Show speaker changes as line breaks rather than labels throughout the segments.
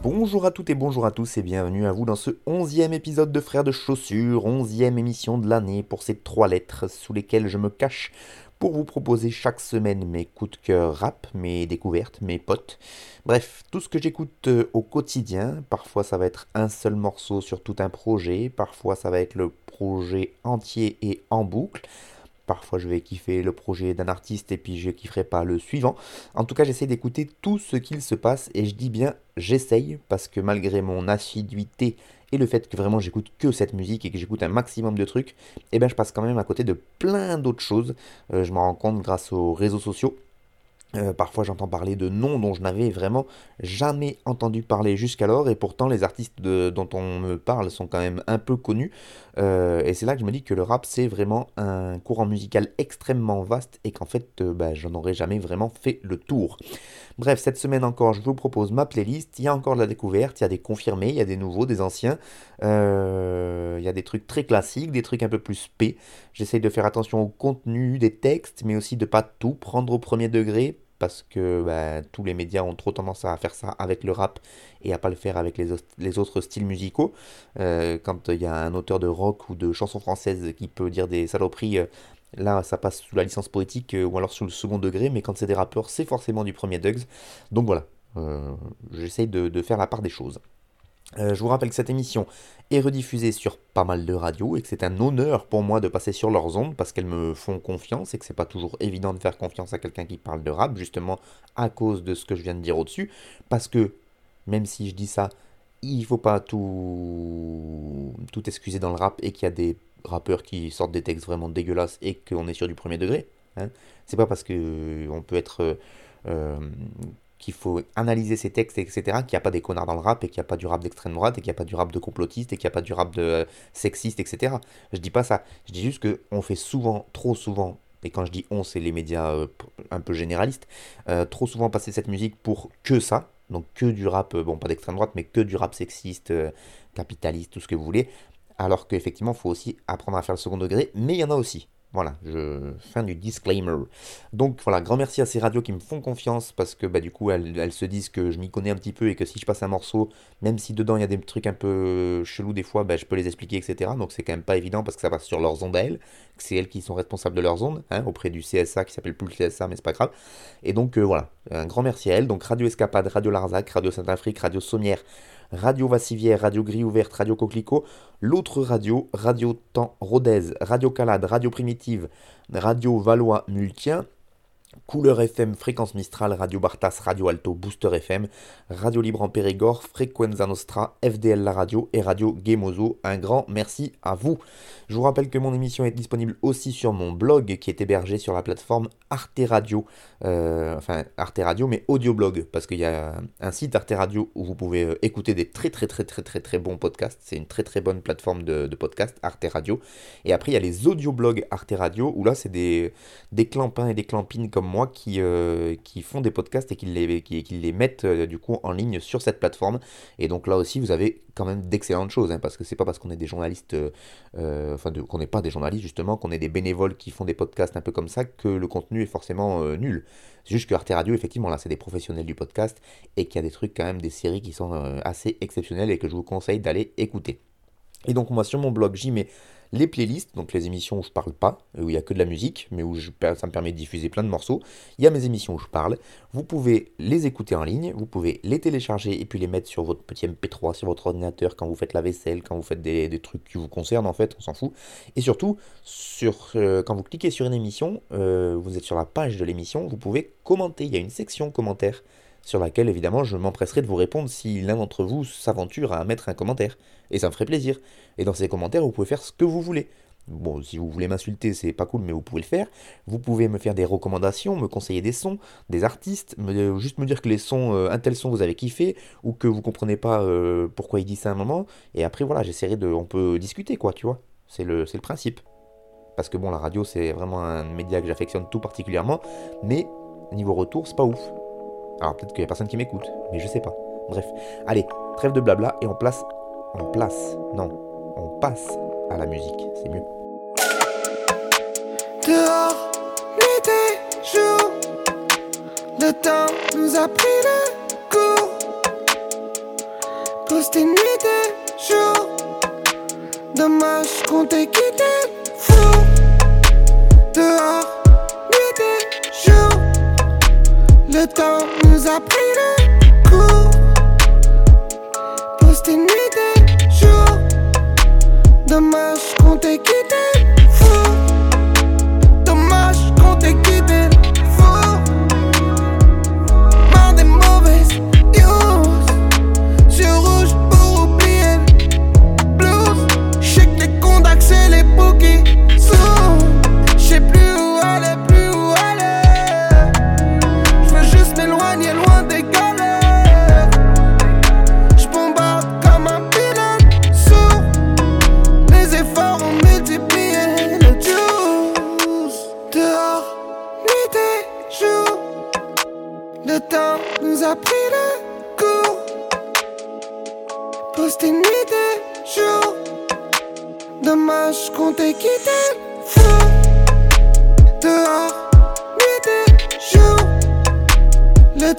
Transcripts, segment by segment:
Bonjour à toutes et bonjour à tous et bienvenue à vous dans ce onzième épisode de Frères de Chaussures, onzième émission de l'année pour ces trois lettres sous lesquelles je me cache pour vous proposer chaque semaine mes coups de cœur rap, mes découvertes, mes potes, bref, tout ce que j'écoute euh, au quotidien. Parfois ça va être un seul morceau sur tout un projet, parfois ça va être le projet entier et en boucle. Parfois, je vais kiffer le projet d'un artiste et puis je kifferai pas le suivant. En tout cas, j'essaie d'écouter tout ce qu'il se passe et je dis bien j'essaye parce que malgré mon assiduité et le fait que vraiment j'écoute que cette musique et que j'écoute un maximum de trucs, eh ben je passe quand même à côté de plein d'autres choses. Euh, je m'en rends compte grâce aux réseaux sociaux. Euh, parfois j'entends parler de noms dont je n'avais vraiment jamais entendu parler jusqu'alors et pourtant les artistes dont on me parle sont quand même un peu connus euh, et c'est là que je me dis que le rap c'est vraiment un courant musical extrêmement vaste et qu'en fait euh, bah, j'en aurais jamais vraiment fait le tour. Bref, cette semaine encore je vous propose ma playlist, il y a encore de la découverte, il y a des confirmés, il y a des nouveaux, des anciens, il y a des trucs très classiques, des trucs un peu plus P. J'essaye de faire attention au contenu des textes mais aussi de pas tout prendre au premier degré parce que bah, tous les médias ont trop tendance à faire ça avec le rap et à pas le faire avec les, autres styles musicaux. Euh, quand il y a un auteur de rock ou de chansons françaises qui peut dire des saloperies, euh, là ça passe sous la licence poétique euh, ou alors sous le second degré, mais quand c'est des rappeurs, c'est forcément du premier Dugs. Donc voilà, j'essaye de faire la part des choses. Euh, je vous rappelle que cette émission est rediffusée sur pas mal de radios et que c'est un honneur pour moi de passer sur leurs ondes parce qu'elles me font confiance et que c'est pas toujours évident de faire confiance à quelqu'un qui parle de rap, justement à cause de ce que je viens de dire au-dessus. Parce que, même si je dis ça, il faut pas tout, tout excuser dans le rap et qu'il y a des rappeurs qui sortent des textes vraiment dégueulasses et qu'on est sur du premier degré. Hein. C'est pas parce que on peut être. Euh, qu'il faut analyser ses textes, etc., qu'il n'y a pas des connards dans le rap, et qu'il n'y a pas du rap d'extrême droite, et qu'il n'y a pas du rap de complotiste, et qu'il n'y a pas du rap de euh, sexiste, etc. Je dis pas ça. Je dis juste qu'on fait souvent, trop souvent, et quand je dis on, c'est les médias euh, un peu généralistes, euh, trop souvent passer cette musique pour que ça, donc que du rap, bon pas d'extrême droite, mais que du rap sexiste, capitaliste, tout ce que vous voulez, alors qu'effectivement, il faut aussi apprendre à faire le second degré, mais il y en a aussi. Voilà, je fin du disclaimer. Donc voilà, grand merci à ces radios qui me font confiance parce que bah, du coup elles, se disent que je m'y connais un petit peu et que si je passe un morceau, même si dedans il y a des trucs un peu chelous des fois, bah, je peux les expliquer, etc. Donc c'est quand même pas évident parce que ça passe sur leurs ondes à elles, c'est elles qui sont responsables de leurs ondes, hein, auprès du CSA qui s'appelle plus le CSA mais c'est pas grave. Et donc euh, voilà, un grand merci à elles. Donc Radio Escapade, Radio Larzac, Radio Saint-Afrique, Radio Sommière, Radio Vassivière, Radio Gris Ouverte, Radio Coquelicot, l'autre radio, Radio Temps Rodez, Radio Calade, Radio Primitive, Radio Valois Multien, Couleur FM, Fréquence Mistral, Radio Bartas, Radio Alto, Booster FM, Radio Libre en Périgord, Frequenza Nostra, FDL La Radio et Radio Gemozo. Un grand merci à vous. Je vous rappelle que mon émission est disponible aussi sur mon blog qui est hébergé sur la plateforme Arte Radio. Euh, enfin, Arte Radio, mais audioblog, parce qu'il y a un site Arte Radio où vous pouvez euh, écouter des très très très très très très bons podcasts. C'est une très très bonne plateforme de, de podcast, Arte Radio. Et après, il y a les audioblogs Arte Radio, où là, c'est des, des clampins et des clampines comme moi qui, euh, qui font des podcasts et qui les, qui, qui les mettent du coup en ligne sur cette plateforme. Et donc là aussi, vous avez quand même d'excellentes choses, hein, parce que c'est pas parce qu'on est des journalistes, enfin qu'on n'est pas des journalistes justement, qu'on est des bénévoles qui font des podcasts un peu comme ça, que le contenu est forcément nul. C'est juste que Arte Radio, effectivement, là, c'est des professionnels du podcast et qu'il y a des trucs, quand même, des séries qui sont assez exceptionnelles et que je vous conseille d'aller écouter. Et donc, moi, sur mon blog, j'y mets les playlists, donc les émissions où je parle pas, où il n'y a que de la musique, mais où ça me permet de diffuser plein de morceaux. Il y a mes émissions où je parle. Vous pouvez les écouter en ligne, vous pouvez les télécharger et puis les mettre sur votre petit MP3, sur votre ordinateur quand vous faites la vaisselle, quand vous faites des, trucs qui vous concernent en fait, on s'en fout. Et surtout, sur, euh, quand vous cliquez sur une émission, euh, vous êtes sur la page de l'émission, vous pouvez commenter. Il y a une section commentaires sur laquelle évidemment je m'empresserai de vous répondre si l'un d'entre vous s'aventure à mettre un commentaire. Et ça me ferait plaisir. Et dans ces commentaires, vous pouvez faire ce que vous voulez. Bon, si vous voulez m'insulter, c'est pas cool, mais vous pouvez le faire. Vous pouvez me faire des recommandations, me conseiller des sons, des artistes, me, juste me dire que les sons, euh, un tel son vous avez kiffé, ou que vous comprenez pas euh, pourquoi il dit ça à un moment. Et après, voilà, j'essaierai de. On peut discuter, quoi, tu vois. C'est le, le principe. Parce que bon, la radio, c'est vraiment un média que j'affectionne tout particulièrement, mais niveau retour, c'est pas ouf. Alors peut-être qu'il y a personne qui m'écoute, mais je sais pas. Bref, allez, trêve de blabla et on place. On place. Non, on passe à la musique, c'est mieux.
Dehors, nuit et jour, le temps nous a pris le cours. Poster nuit et jour, dommage qu'on t'ait quitté, fou. Dehors, nuit et jour, le temps nous a pris le cours. Dommage qu'on t'ait quitté,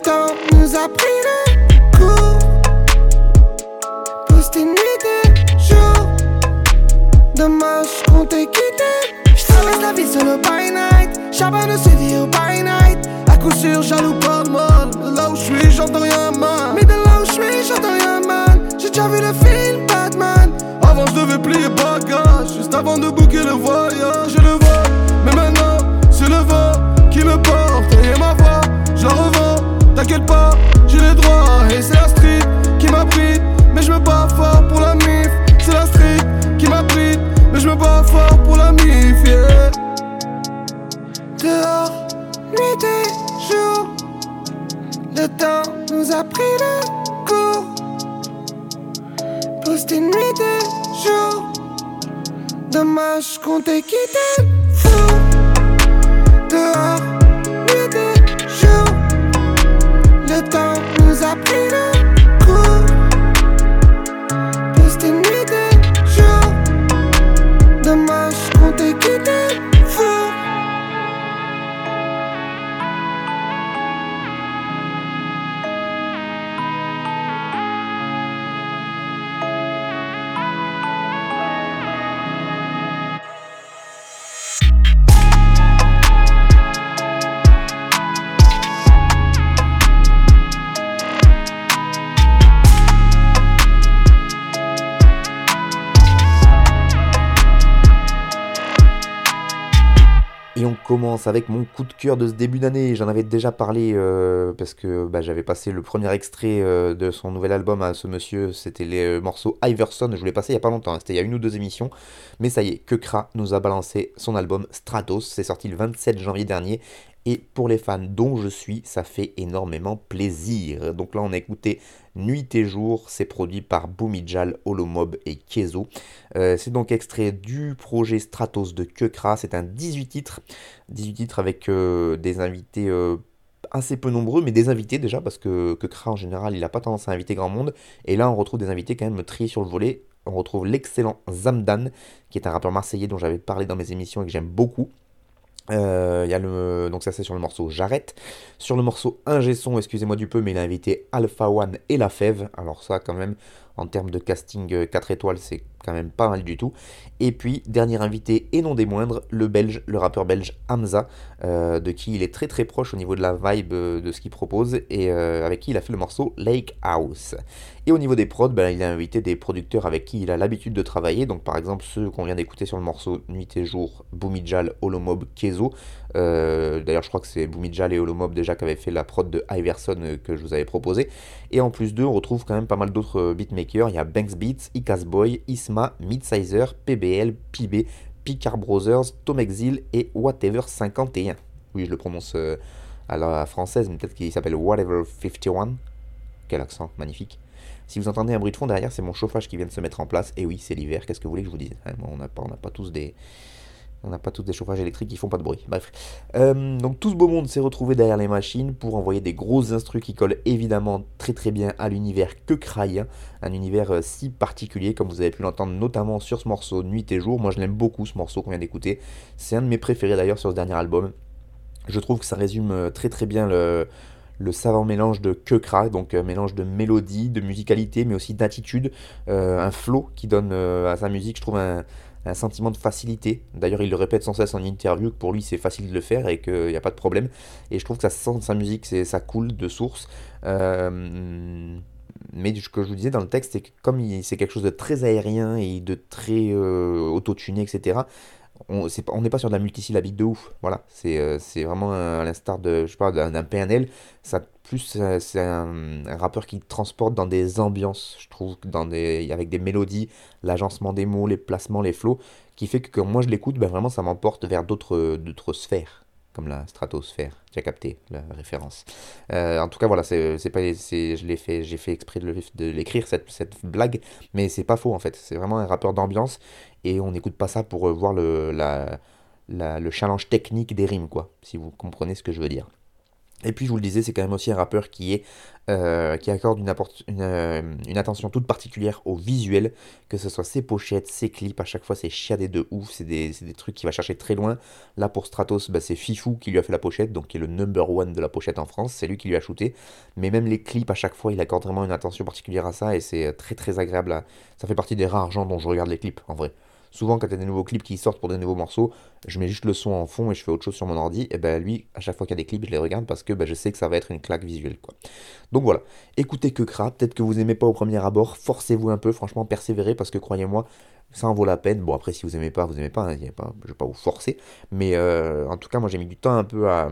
temps nous a T'inquiète pas, j'ai les droits. Et c'est la street qui m'abrite. Mais je me bats fort pour la mif. C'est la street qui m'abrite. Mais je me bats fort pour la mif. Dehors, nuit et jour. Le temps nous a pris le cours. Poster nuit et jour. Dommage qu'on t'ait quitté, fou. Dehors,
avec mon coup de cœur de ce début d'année. J'en avais déjà parlé euh, parce que bah, j'avais passé le premier extrait euh, de son nouvel album à ce monsieur. C'était les euh, morceaux Iverson. Je l'ai passé il y a pas longtemps. hein. C'était il y a une ou deux émissions. Mais ça y est, Kekra nous a balancé son album Stratos. C'est sorti le 27 janvier dernier. Et pour les fans dont je suis, ça fait énormément plaisir. Donc là, on a écouté Nuit et Jour. C'est produit par Boumidjal, Holomob et Kezo. Euh, c'est donc extrait du projet Stratos de Kekra. C'est un 18 titres. 18 titres avec euh, des invités euh, assez peu nombreux, mais des invités déjà, parce que Kekra en général, il n'a pas tendance à inviter grand monde. Et là, on retrouve des invités quand même triés sur le volet. On retrouve l'excellent Zamdan, qui est un rappeur marseillais dont j'avais parlé dans mes émissions et que j'aime beaucoup. Euh, y a le, donc ça c'est sur le morceau J'arrête. Sur le morceau Ingé son, excusez-moi du peu, mais il a invité Alpha One et La Fève. Alors ça quand même, en termes de casting euh, 4 étoiles, c'est quand même pas mal du tout. Et puis, dernier invité et non des moindres, le belge, le rappeur belge Hamza, euh, de qui il est très très proche au niveau de la vibe euh, de ce qu'il propose et euh, avec qui il a fait le morceau Lake House. Et au niveau des prods, ben, il a invité des producteurs avec qui il a l'habitude de travailler. Donc par exemple ceux qu'on vient d'écouter sur le morceau Nuit et Jour, Boumidjal, Holomob, Kezo. Euh, D'ailleurs je crois que c'est Boumidjal et Holomob déjà qui avaient fait la prod de Iverson euh, que je vous avais proposé. Et en plus d'eux, on retrouve quand même pas mal d'autres euh, beatmakers. Il y a Banks Beats, Icas Boy, Isma, Midsizer, PBL, PB, Picard Brothers, Tom Exil et Whatever 51. Oui, je le prononce à la française, mais peut-être qu'il s'appelle Whatever 51. Quel accent, magnifique. Si vous entendez un bruit de fond derrière, c'est mon chauffage qui vient de se mettre en place. Et oui, c'est l'hiver, qu'est-ce que vous voulez que je vous dise? Hein, On n'a pas tous des, on n'a pas tous des chauffages électriques qui font pas de bruit. Bref. Euh, donc tout ce beau monde s'est retrouvé derrière les machines pour envoyer des grosses instrus qui collent évidemment très très bien à l'univers que. Un univers euh, si particulier comme vous avez pu l'entendre notamment sur ce morceau Nuit et Jour. Moi je l'aime beaucoup ce morceau qu'on vient d'écouter. C'est un de mes préférés d'ailleurs sur ce dernier album. Je trouve que ça résume euh, très très bien le, savant mélange de que cry, donc mélange de mélodie, de musicalité, mais aussi d'attitude, un flow qui donne à sa musique, je trouve un, un sentiment de facilité. D'ailleurs, il le répète sans cesse en interview que pour lui c'est facile de le faire et qu'il n'y a pas de problème. Et je trouve que ça sent sa musique, ça coule de source. Euh, mais ce que je vous disais dans le texte, c'est que comme c'est quelque chose de très aérien et de très euh, autotuné, etc., on n'est pas sur de la multisyllabique de ouf. Voilà, c'est euh, vraiment à l'instar de, je d'un PNL. Ça plus euh, c'est un, rappeur qui transporte dans des ambiances, je trouve, dans des, avec des mélodies, l'agencement des mots, les placements, les flots, qui fait que quand moi je l'écoute, ben vraiment ça m'emporte vers d'autres sphères comme la stratosphère. Tu as capté la référence. Euh, en tout cas, voilà, c'est pas, je l'ai fait, j'ai fait exprès de l'écrire cette, cette blague, mais c'est pas faux en fait. C'est vraiment un rappeur d'ambiance et on n'écoute pas ça pour euh, voir le, la, le challenge technique des rimes, quoi. Si vous comprenez ce que je veux dire. Et puis je vous le disais, c'est quand même aussi un rappeur qui euh, accorde une, euh, une, attention toute particulière au visuel, que ce soit ses pochettes, ses clips, à chaque fois c'est chiadé de ouf, c'est des, trucs qu'il va chercher très loin. Là pour Stratos, bah, c'est Fifou qui lui a fait la pochette, donc qui est le number one de la pochette en France, c'est lui qui lui a shooté. Mais même les clips, à chaque fois, il accorde vraiment une attention particulière à ça, et c'est très très agréable. Ça fait partie des rares gens dont je regarde les clips, en vrai. Souvent, quand il y a des nouveaux clips qui sortent pour des nouveaux morceaux, je mets juste le son en fond et je fais autre chose sur mon ordi. Et ben lui, à chaque fois qu'il y a des clips, je les regarde parce que ben, je sais que ça va être une claque visuelle. Donc voilà, écoutez que crap. Peut-être que vous aimez pas au premier abord, forcez-vous un peu, franchement, persévérez parce que croyez-moi, ça en vaut la peine. Bon, après, si vous aimez pas, vous aimez pas, hein, pas je vais pas vous forcer. Mais euh, en tout cas, moi j'ai mis du temps un peu à,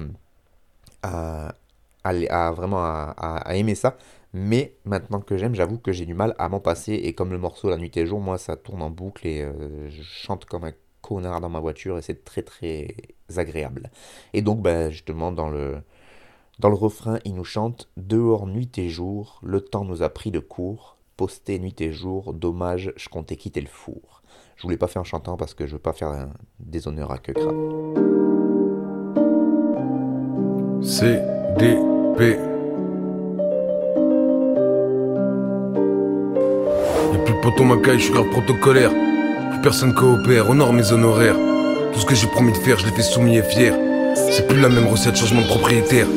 à, vraiment à aimer ça. Mais maintenant que j'aime, j'avoue que j'ai du mal à m'en passer. Et comme le morceau La nuit et jour, moi ça tourne en boucle et euh, je chante comme un connard dans ma voiture et c'est très très agréable. Et donc ben, justement dans le, dans le refrain, il nous chante Dehors nuit et jour, le temps nous a pris de court, posté nuit et jour, dommage, je comptais quitter le four. Je voulais pas faire en chantant parce que je veux pas faire un déshonneur à que
C D P plus de poteau macaille, je suis grave protocolaire. Plus personne coopère, honore mes honoraires. Tout ce que j'ai promis de faire, je l'ai fait soumis et fier. C'est plus la même recette, changement de propriétaire.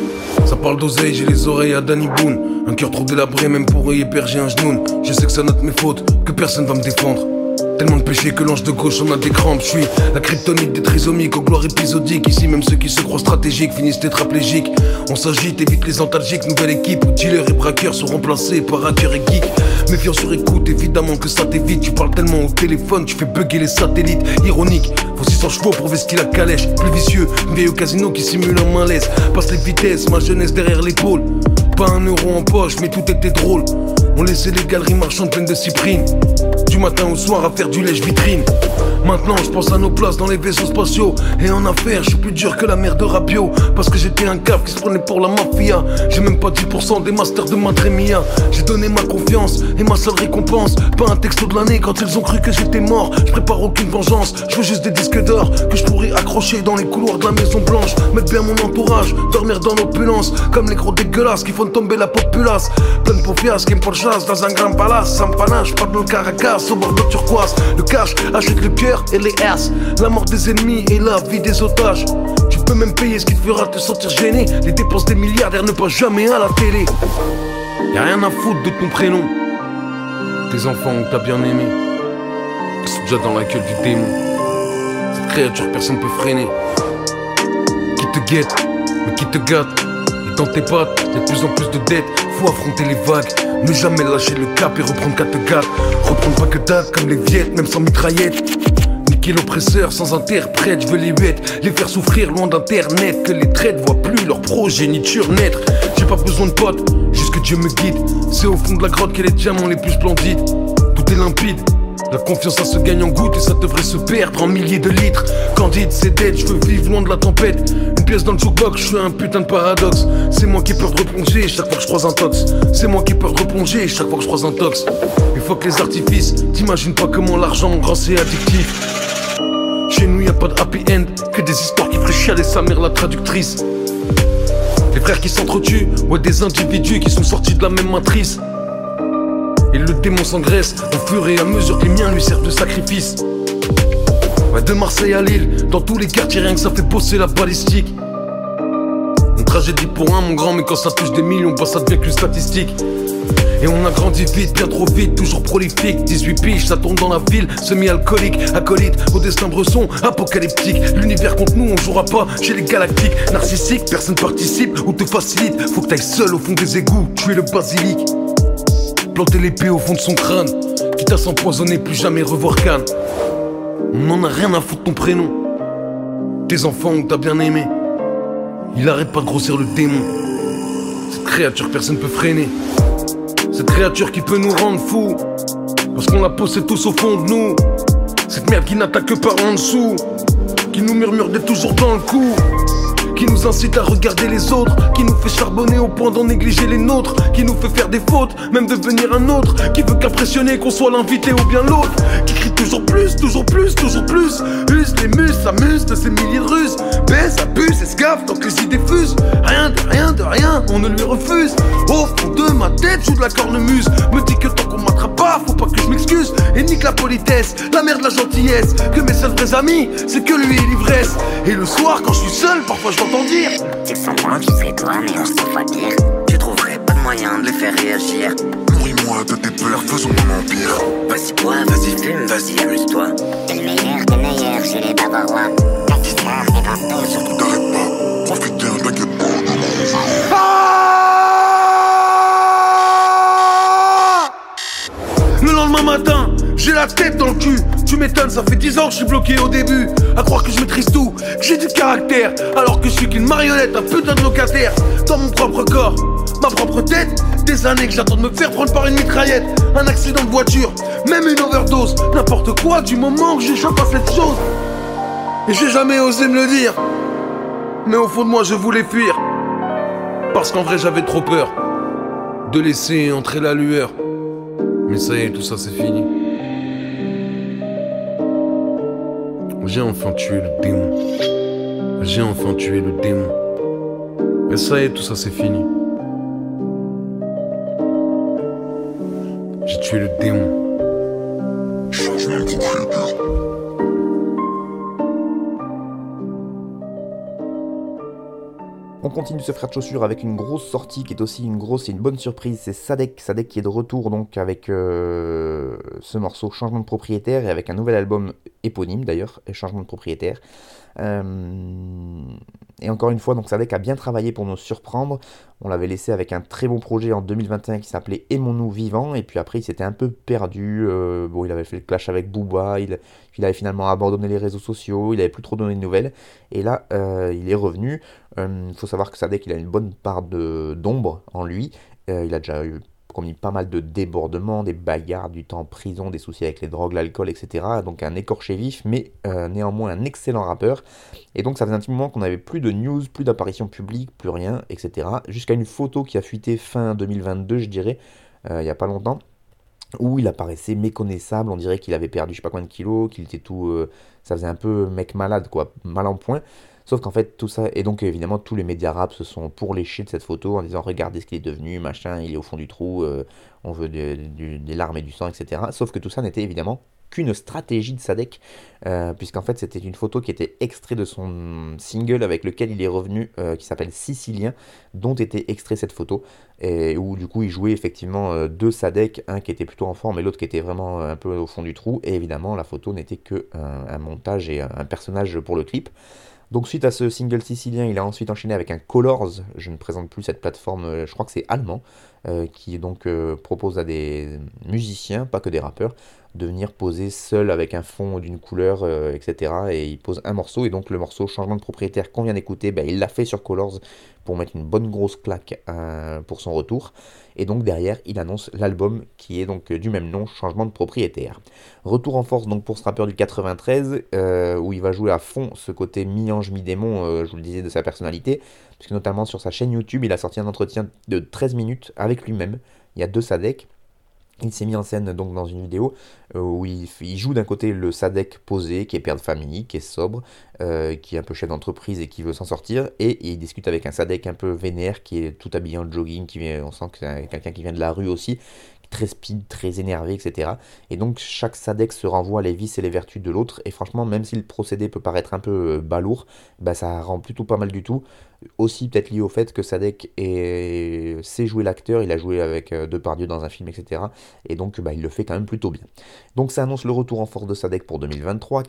Ça parle d'oseille, j'ai les oreilles à Danny Boone. Un cœur trop délabré, même pour y héberger un genou. Je sais que ça note mes fautes, que personne va me défendre. Tellement de péché que l'ange de gauche en a des crampes. Je suis la kryptonite des trisomiques aux gloires épisodiques. Ici, même ceux qui se croient stratégiques finissent tétraplégiques. On s'agite, évite les antalgiques. Nouvelle équipe où dealers et braqueurs sont remplacés par hackers et geeks. Méfiant sur écoute, évidemment que ça t'évite. Tu parles tellement au téléphone, tu fais bugger les satellites. Ironique, faut 600 chevaux pour vestir la calèche. Plus vicieux, vieille au casino qui simule un malaise. Passe les vitesses, ma jeunesse derrière l'épaule. Pas un euro en poche, mais tout était drôle. On laissait les galeries marchandes pleines de cyprines. Du matin au soir à faire du lèche vitrine. Maintenant je pense à nos places dans les vaisseaux spatiaux. Et en affaires je suis plus dur que la mère de Rapio. Parce que j'étais un caf qui se prenait pour la mafia. J'ai même pas 10% des masters de Madremia J'ai donné ma confiance et ma seule récompense. Pas un texto de l'année quand ils ont cru que j'étais mort. Je prépare aucune vengeance, je veux juste des disques d'or Que je pourrais accrocher dans les couloirs de la maison blanche. Mettre bien mon entourage, dormir dans l'opulence. Comme les gros dégueulasses qui font tomber la populace. Plein de paupias qui me dans un grand palace Sans panache, pas de caracas au bord de turquoise Le cash achète le cœur et les S. La mort des ennemis et la vie des otages. Tu peux même payer ce qui te fera te sentir gêné. Les dépenses des milliardaires ne passent jamais à la télé. Y'a rien à foutre de ton prénom. Tes enfants ont t'as bien aimé. Ils sont déjà dans la gueule du démon. Cette créature, personne peut freiner. Qui te guette, mais qui te gâte. Et dans tes pattes, y'a de plus en plus de dettes. Faut affronter les vagues. Ne jamais lâcher le cap et reprendre 4 4 Reprendre pas que date comme les viettes, même sans mitraillette. Niquer l'oppresseur sans interprète, je veux les bêtes Les faire souffrir loin d'internet Que les traites voient plus leur progéniture naître J'ai pas besoin de potes, juste que Dieu me guide. C'est au fond de la grotte que les diamants les plus splendides. Tout est limpide La confiance ça se gagne en gouttes et ça devrait se perdre en milliers de litres. Candide, c'est dead, je veux vivre loin de la tempête. Une pièce dans le jukebox, je suis un putain de paradoxe. C'est moi qui de replonger chaque fois que je croise un tox. C'est moi qui de replonger chaque fois que je croise un tox. Il faut que les artifices, t'imagines pas comment l'argent grand c'est addictif. Chez nous y a pas de happy end, que des histoires qui feraient chialer sa mère la traductrice. Les frères qui s'entretuent, ouais des individus qui sont sortis de la même matrice. Le démon s'engraisse au fur et à mesure que les miens lui servent de sacrifice. De Marseille à Lille, dans tous les quartiers, rien que ça fait bosser la balistique. Une tragédie pour un, mon grand, mais quand ça touche des millions, bah ça devient qu'une statistique. Et on a grandi vite, bien trop vite, toujours prolifique 18 piges, ça tourne dans la ville, semi-alcoolique Acolyte, au destin bresson, apocalyptique L'univers contre nous, on jouera pas chez les galactiques Narcissique, personne participe ou te facilite Faut que t'ailles seul au fond des égouts, tu es le basilic Planter l'épée au fond de son crâne Quitte à s'empoisonner, plus jamais revoir Cannes On en a rien à foutre ton prénom Tes enfants ou t'as bien aimé Il arrête pas de grossir le démon Cette créature personne peut freiner cette créature qui peut nous rendre fous. Parce qu'on la possède tous au fond de nous. Cette merde qui n'attaque que par en dessous. Qui nous murmure d'être toujours dans le coup. Qui nous incite à regarder les autres. Qui nous fait charbonner au point d'en négliger les nôtres. Qui nous fait faire des fautes, même devenir un autre. Qui veut qu'impressionner qu'on soit l'invité ou bien l'autre. Qui crie toujours plus, toujours plus, toujours plus. Use les muses, s'amuse de ces milliers de ruses. Baisse, abuse, escave tant que les idées. Rien de rien de rien, on ne lui refuse. Au fond de ma tête, joue de la cornemuse. Me dit que tant qu'on m'attrape pas, faut pas que je m'excuse. Et nique la politesse, la merde, la gentillesse. Que mes seuls vrais amis, c'est que lui et l'ivresse. Et le soir, quand je suis seul, parfois je l'entends dire.
C'est que sans moi, tu serais toi, mais on se fois pire. Moyen de les faire réagir.
Nourris-moi de tes peurs, faisons mon empire.
Vas-y, bois, vas-y, fume, vas-y, amuse-toi. T'es le meilleur des meilleurs chez les Bavarois. Amuse-toi, et partout,
Surtout t'arrêtes pas, profite bien, t'inquiète pas.
Le lendemain matin, j'ai la tête dans le cul. Tu m'étonnes, ça fait 10 ans que je suis bloqué au début. À croire que je maîtrise tout, que j'ai du caractère. Alors que je suis qu'une marionnette, un putain de locataire. Dans mon propre corps, ma propre tête. Des années que j'attends de me faire prendre par une mitraillette. Un accident de voiture, même une overdose. N'importe quoi du moment que j'échappe à cette chose. Et j'ai jamais osé me le dire. Mais au fond de moi, je voulais fuir. Parce qu'en vrai, j'avais trop peur de laisser entrer la lueur. Mais ça y est, tout ça c'est fini. J'ai enfin tué le démon. J'ai enfin tué le démon. Mais ça y est, tout ça c'est fini. Le démon.
Changement de propriétaire.
On continue ce frère de chaussures avec une grosse sortie qui est aussi une grosse et une bonne surprise. C'est Sadek, Sadek qui est de retour donc avec euh, ce morceau Changement de propriétaire et avec un nouvel album éponyme d'ailleurs, Changement de propriétaire. Euh, et encore une fois, donc Sadek a bien travaillé pour nous surprendre. On l'avait laissé avec un très bon projet en 2021 qui s'appelait Aimons-nous vivants. Et puis après, il s'était un peu perdu. Euh, bon, il avait fait le clash avec Booba. Il, avait finalement abandonné les réseaux sociaux. Il avait plus trop donné de nouvelles. Et là, euh, il est revenu. Il faut savoir que Sadek, il a une bonne part d'ombre en lui. Il a déjà eu commis pas mal de débordements, des bagarres, du temps en prison, des soucis avec les drogues, l'alcool, etc. Donc un écorché vif, mais euh, néanmoins un excellent rappeur. Et donc ça faisait un petit moment qu'on n'avait plus de news, plus d'apparitions publiques, plus rien, etc. Jusqu'à une photo qui a fuité fin 2022, je dirais, euh, il n'y a pas longtemps, où il apparaissait méconnaissable, on dirait qu'il avait perdu je sais pas combien de kilos, qu'il était tout... euh, ça faisait un peu mec malade, quoi, mal en point. Sauf qu'en fait, tout ça, et donc évidemment, tous les médias rap se sont pourléchés de cette photo en disant regardez ce qu'il est devenu, machin, il est au fond du trou, euh, on veut des larmes et du sang, etc. Sauf que tout ça n'était évidemment qu'une stratégie de Sadek, euh, puisqu'en fait, c'était une photo qui était extrait de son single avec lequel il est revenu, euh, qui s'appelle Sicilien, dont était extrait cette photo, et où du coup il jouait effectivement deux Sadek, un qui était plutôt en forme et l'autre qui était vraiment un peu au fond du trou, et évidemment, la photo n'était que un, un montage et un personnage pour le clip. Donc suite à ce single sicilien, il a ensuite enchaîné avec un Colors, je ne présente plus cette plateforme, euh, je crois que c'est allemand, euh, qui donc euh, propose à des musiciens, pas que des rappeurs, de venir poser seul avec un fond d'une couleur, euh, etc. Et il pose un morceau, et donc le morceau changement de propriétaire qu'on vient d'écouter, ben, il l'a fait sur Colors pour mettre une bonne grosse claque euh, pour son retour. Et donc derrière, il annonce l'album qui est donc du même nom, changement de propriétaire. Retour en force donc pour ce rappeur du 93, euh, où il va jouer à fond ce côté mi-ange, mi-démon, je vous le disais, de sa personnalité, puisque notamment sur sa chaîne YouTube, il a sorti un entretien de 13 minutes avec lui-même. Il y a deux Sadek, il s'est mis en scène donc dans une vidéo euh, où il, joue d'un côté le Sadek posé, qui est père de famille, qui est sobre, euh, qui est un peu chef d'entreprise et qui veut s'en sortir, et, il discute avec un Sadek un peu vénère, qui est tout habillé en jogging, qui vient, on sent que c'est quelqu'un qui vient de la rue aussi, très speed, très énervé, etc. Et donc chaque Sadek se renvoie les vices et les vertus de l'autre, et franchement, même si le procédé peut paraître un peu euh, balourd, bah, ça rend plutôt pas mal du tout. Aussi peut-être lié au fait que Sadek sait jouer l'acteur, il a joué avec euh, Depardieu dans un film, etc. Et donc bah, il le fait quand même plutôt bien. Donc ça annonce le retour en force de Sadek pour 2023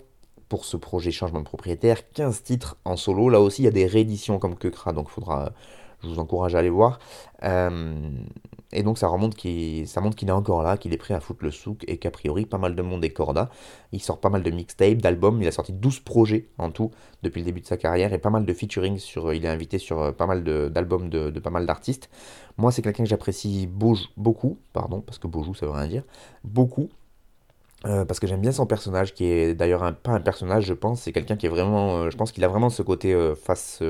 pour ce projet changement de propriétaire, 15 titres en solo. Là aussi, il y a des rééditions comme Kekra, donc faudra, je vous encourage à aller voir. Euh, et donc ça remonte ça montre qu'il est encore là, qu'il est prêt à foutre le souk et qu'a priori pas mal de monde est corda. Il sort pas mal de mixtapes, d'albums, il a sorti 12 projets en tout depuis le début de sa carrière et pas mal de featuring sur, il est invité sur euh, pas mal d'albums de, de, pas mal d'artistes. Moi c'est quelqu'un que j'apprécie beaucoup, pardon, parce que Beaujou ça veut rien dire, beaucoup. Euh, parce que j'aime bien son personnage, qui est d'ailleurs pas un personnage, je pense, c'est quelqu'un qui est vraiment, je pense qu'il a vraiment ce côté face,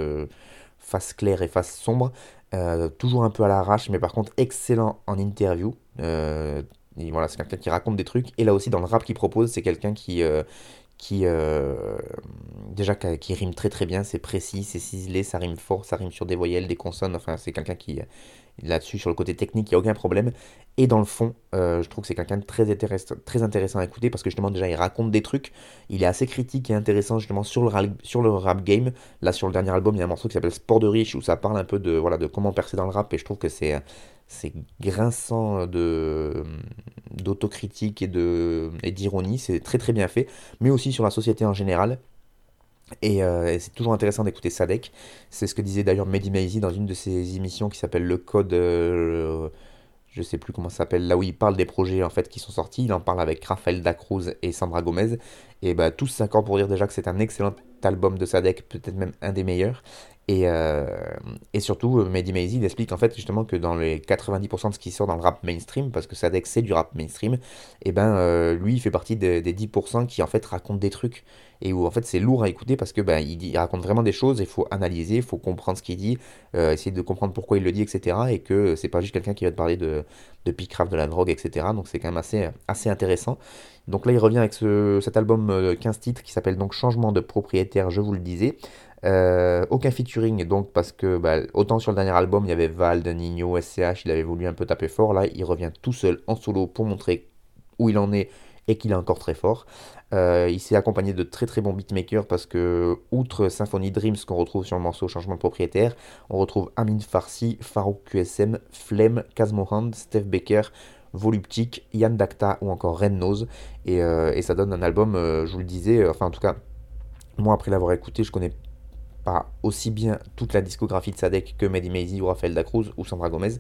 face claire et face sombre, euh, toujours un peu à l'arrache, mais par contre excellent en interview. Euh, voilà, c'est quelqu'un qui raconte des trucs. Et là aussi, dans le rap qu'il propose, c'est quelqu'un qui, euh, qui déjà qui rime très très bien, c'est précis, c'est ciselé, ça rime fort, ça rime sur des voyelles, des consonnes. Enfin, c'est quelqu'un qui là-dessus sur le côté technique, il n'y a aucun problème. Et dans le fond, je trouve que c'est quelqu'un de très intéressant, à écouter parce que justement déjà il raconte des trucs. Il est assez critique et intéressant justement sur le, rap, sur le rap game. Là sur le dernier album, il y a un morceau qui s'appelle Sport de riche où ça parle un peu de voilà de comment percer dans le rap et je trouve que c'est grinçant d'autocritique et de et d'ironie. C'est très très bien fait, mais aussi sur la société en général. Euh, et, c'est toujours intéressant d'écouter Sadek. C'est ce que disait d'ailleurs Mehdi Maizi dans une de ses émissions qui s'appelle Le Code. Euh, je sais plus comment ça s'appelle, là où il parle des projets en fait qui sont sortis. Il en parle avec Rafael Dacruz et Sandra Gomez. Et bah, tous s'accordent pour dire déjà que c'est un excellent album de Sadek, peut-être même un des meilleurs. Et, euh, et surtout, Mehdi Maizi explique en fait justement que dans les 90% de ce qui sort dans le rap mainstream, parce que Sadek c'est du rap mainstream, et eh ben lui il fait partie des, des 10% qui en fait racontent des trucs et où en fait c'est lourd à écouter parce que ben, il, raconte vraiment des choses, il faut analyser, il faut comprendre ce qu'il dit, euh, essayer de comprendre pourquoi il le dit, etc. Et que c'est pas juste quelqu'un qui va te parler de, de de la drogue, etc. Donc c'est quand même assez, assez intéressant. Donc là il revient avec ce, cet album 15 euh, titres qui s'appelle donc Changement de propriétaire, je vous le disais. Euh, aucun featuring, donc parce que bah, autant sur le dernier album il y avait Val, Nino, SCH, il avait voulu un peu taper fort, là il revient tout seul en solo pour montrer où il en est et qu'il est encore très fort. Euh, il s'est accompagné de très très bons beatmakers parce que, outre Symphony Dreams qu'on retrouve sur le morceau Changement propriétaire, on retrouve Amin Farsi, Farouk QSM, Flem, Kazmohand, Steph Baker, Voluptic, Yann Dakta ou encore Ren Nose. Et, euh, et, ça donne un album, je vous le disais, enfin en tout cas, moi après l'avoir écouté, je connais aussi bien toute la discographie de Sadek que Mehdi Maizi ou Rafael Dacruz ou Sandra Gomez.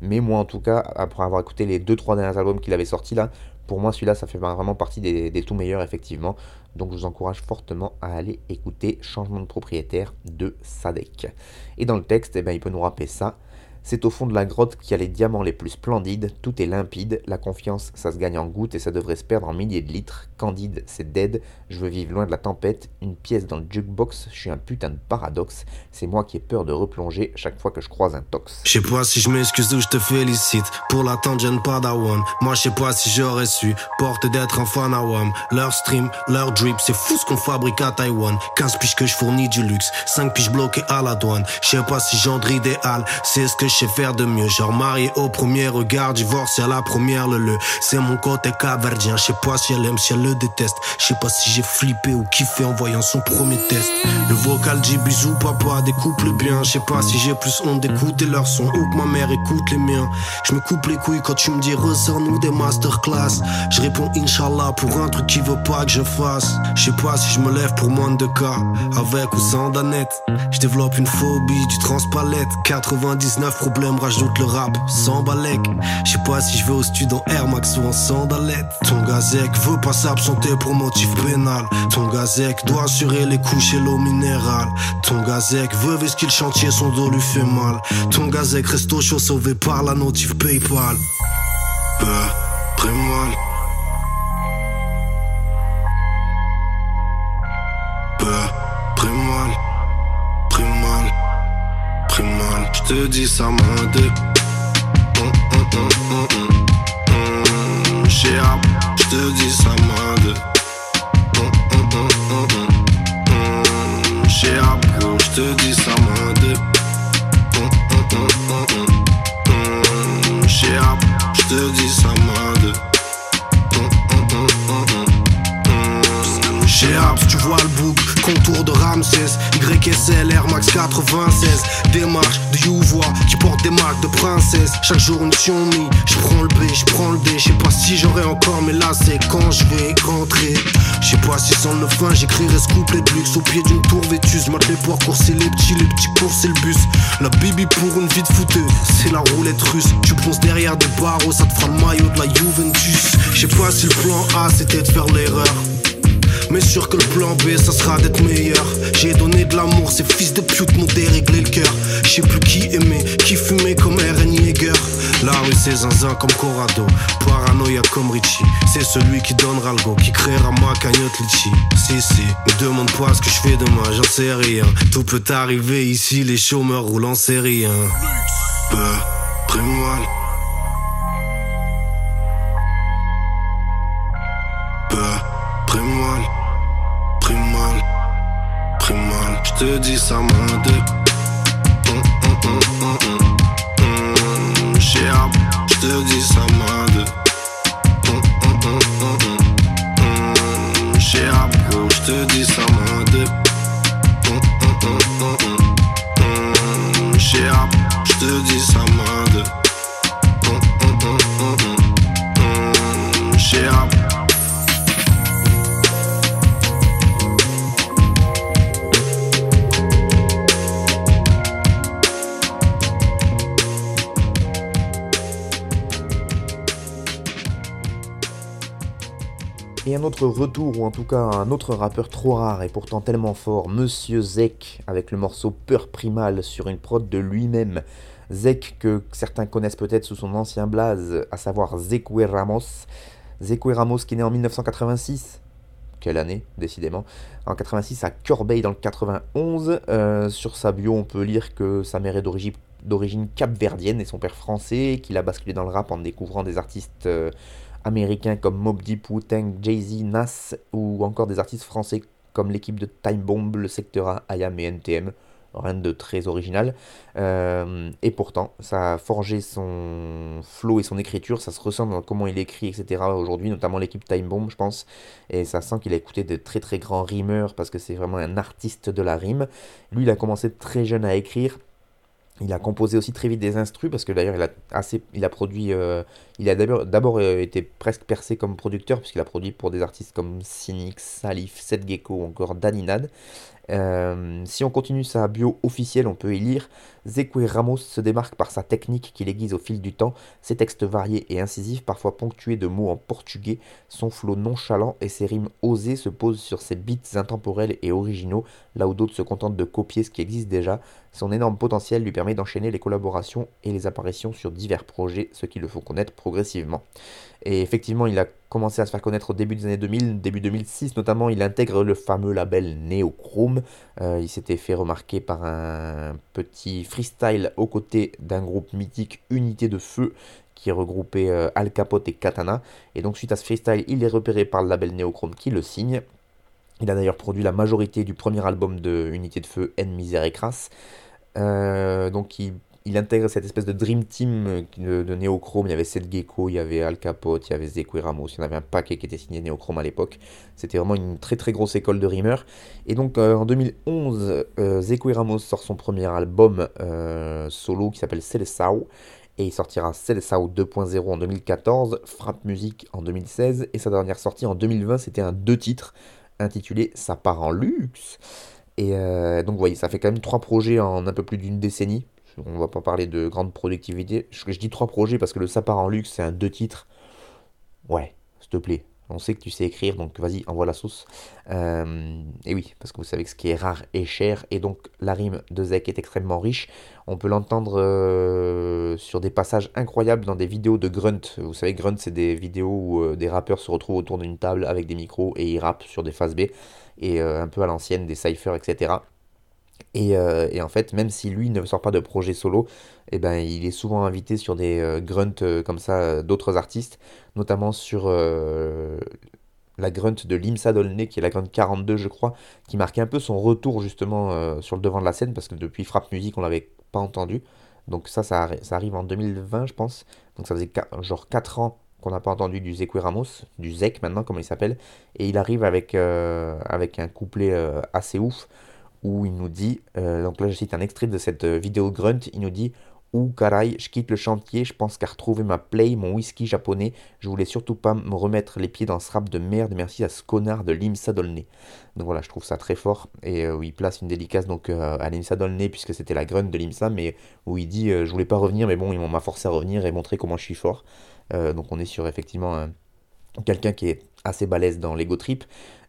Mais moi en tout cas, après avoir écouté les 2-3 derniers albums qu'il avait sortis là, pour moi, celui-là, ça fait vraiment partie des, des, tout meilleurs, effectivement. Donc, je vous encourage fortement à aller écouter Changement de propriétaire de Sadek. Et dans le texte, eh ben, il peut nous rappeler ça. C'est au fond de la grotte qu'il y a les diamants les plus splendides, tout est limpide, la confiance ça se gagne en gouttes et ça devrait se perdre en milliers de litres, candide c'est dead, je veux vivre loin de la tempête, une pièce dans le jukebox, je suis un putain de paradoxe, c'est moi qui ai peur de replonger chaque fois que je croise un tox.
Je sais pas si je m'excuse ou je te félicite, pour l'attente j'ai pas d'awam, moi je sais pas si j'aurais su, porte d'être un fan awam, leur stream, leur drip, c'est fou ce qu'on fabrique à Taïwan, 15 piges que je fournis du luxe, 5 piges bloquées à la douane, je sais pas si j'entre idéal, c'est ce que je sais faire de mieux. Genre marié au premier regard, divorcé à la première le le. C'est mon côté caverdien, je sais pas si elle aime, si elle le déteste. Je sais pas si j'ai flippé ou kiffé en voyant son premier test. Le vocal dit bisous papa, découple bien. Je sais pas si j'ai plus honte d'écouter leur son ou que ma mère écoute les miens. Je me coupe les couilles quand tu me dis ressors-nous des masterclass. Je réponds Inch'Allah pour un truc qui veut pas que je fasse. Je sais pas si je me lève pour moins de cas, avec ou sans danette. Je développe une phobie du transpalette, 99 problème, rajoute le rap sans balèque. Je sais pas si je vais au studio en Air Max ou en sandalette. Ton gazec veut pas s'absenter pour motif pénal. Ton gazec doit assurer les couches et l'eau minérale. Ton gazec veut qu'il le chantier, son dos lui fait mal. Ton gazec reste au chaud sauvé par la notif PayPal. Peu, mal. Je te dis ça main deux. Hum, hum, hum, Je te dis ça main deux. Je te dis ça main deux. Je te dis ça contour de Ramsès, YSL Air Max 96, démarche de Youvois qui porte des marques de princesse. Chaque jour une Xiaomi, je prends le B, je prends le D, je sais pas si j'aurai encore, mais là c'est quand je vais rentrer. Je sais pas si sans le fin j'écrirai ce couplet de luxe au pied d'une tour vétuste. Mat les courser les petits, les petits courses et le bus. La bibi pour une vie de fouteuse, c'est la roulette russe. Tu ponces derrière des barreaux, ça te fera le maillot de la Juventus. Je sais pas si le plan A c'était de faire l'erreur. Mais sûr que le plan B, ça sera d'être meilleur. J'ai donné de l'amour, ces fils de pute m'ont déréglé le cœur. Je sais plus qui aimer, qui fumait comme Eren Yeager. La rue c'est zinzin comme Corrado, paranoïa comme Richie. C'est celui qui donnera le go, qui créera ma cagnotte litchi. Si si, me demande pas ce que je fais demain, j'en sais rien. Tout peut arriver ici, les chômeurs roulent en série. Hein. Peu, te dis ça main deux. Je dis ça
un autre retour, ou en tout cas un autre rappeur trop rare et pourtant tellement fort, Monsieur Zek, avec le morceau Peur Primal sur une prod de lui-même. Zek, que certains connaissent peut-être sous son ancien blaze, à savoir Zekwe Ramos. Zekwe Ramos qui est né en 1986. Quelle année, décidément. En 86 à Corbeil dans le 91. Euh, sur sa bio, on peut lire que sa mère est d'origine capverdienne et son père français, qu'il a basculé dans le rap en découvrant des artistes. Euh, américains comme Mob Deep, Wu-Tang, Jay-Z, Nas ou encore des artistes français comme l'équipe de Time Bomb, le secteur A, IAM et NTM. Rien de très original. Euh, et pourtant, ça a forgé son flow et son écriture. Ça se ressent dans comment il écrit, etc. Aujourd'hui, notamment l'équipe Time Bomb, je pense. Et ça sent qu'il a écouté de très très grands rimeurs parce que c'est vraiment un artiste de la rime. Lui, il a commencé très jeune à écrire. Il a composé aussi très vite des instrus parce que d'ailleurs il a produit, euh, il a d'abord euh, été presque percé comme producteur puisqu'il a produit pour des artistes comme Cynics, Salif, Seth Gecko ou encore Daninad. Euh, si on continue sa bio officielle, on peut y lire Zekwe Ramos se démarque par sa technique qui l'aiguise au fil du temps, ses textes variés et incisifs, parfois ponctués de mots en portugais, son flot nonchalant et ses rimes osées se posent sur ses beats intemporels et originaux, là où d'autres se contentent de copier ce qui existe déjà. Son énorme potentiel lui permet d'enchaîner les collaborations et les apparitions sur divers projets, ce qui le connaître progressivement. Et effectivement, il a commencé à se faire connaître au début des années 2000, début 2006 notamment, il intègre le fameux label Neochrome. Euh, il s'était fait remarquer par un petit freestyle aux côtés d'un groupe mythique Unité de Feu qui regroupait euh, Al Capote et Katana. Et donc suite à ce freestyle, il est repéré par le label Neochrome qui le signe. Il a d'ailleurs produit la majorité du premier album de Unité de Feu, N Misère et Crasse. Euh, donc il il intègre cette espèce de Dream Team euh, de, Neochrome. Il y avait Seth Gecko, il y avait Al Capote, il y avait Zekwe Ramos. Il y en avait un paquet qui était signé Neochrome à l'époque. C'était vraiment une très très grosse école de rimeurs. Et donc euh, en 2011, euh, Ramos sort son premier album euh, solo qui s'appelle Celesao. Et il sortira Celesao 2.0 en 2014, Frappe Music en 2016. Et sa dernière sortie en 2020, c'était un deux titres intitulé Ça part en luxe. Et donc, vous voyez, ça fait quand même trois projets en un peu plus d'une décennie On va pas parler de grande productivité. Je, dis trois projets parce que le Sapar en luxe, c'est un deux titres. Ouais, s'il te plaît. On sait que tu sais écrire, donc vas-y, envoie la sauce. Euh, et oui, parce que vous savez que ce qui est rare est cher, et donc la rime de Zek est extrêmement riche. On peut l'entendre euh, sur des passages incroyables dans des vidéos de Grunt. Vous savez, Grunt, c'est des vidéos où euh, des rappeurs se retrouvent autour d'une table avec des micros et ils rappent sur des phases B, et un peu à l'ancienne, des cyphers, etc. Et, et, en fait, même si lui ne sort pas de projet solo, eh ben, il est souvent invité sur des euh, grunts euh, comme ça euh, d'autres artistes, notamment sur la grunt de Limsa Dolné, qui est la grunt 42, je crois, qui marquait un peu son retour justement sur le devant de la scène, parce que depuis Frappe Musique, on l'avait pas entendu. Donc ça, ça, arrive en 2020, je pense. Donc ça faisait genre 4 ans qu'on n'a pas entendu du Zekwe Ramos, du Zek maintenant, comme il s'appelle. Et il arrive avec, avec un couplet assez ouf, où il nous dit, donc là je cite un extrait de cette vidéo grunt, il nous dit ou caray, je quitte le chantier, je pense qu'à retrouver ma play, mon whisky japonais. Je voulais surtout pas me remettre les pieds dans ce rap de merde. Merci à ce connard de Limsa Dolné. Donc voilà, je trouve ça très fort. Et euh, où il place une dédicace donc euh, à Limsa Dolné, puisque c'était la grunt de Limsa, mais où il dit euh, Je voulais pas revenir, mais bon, ils m'ont forcé à revenir et montrer comment je suis fort. donc on est sur effectivement quelqu'un qui est assez balèze dans l'ego trip.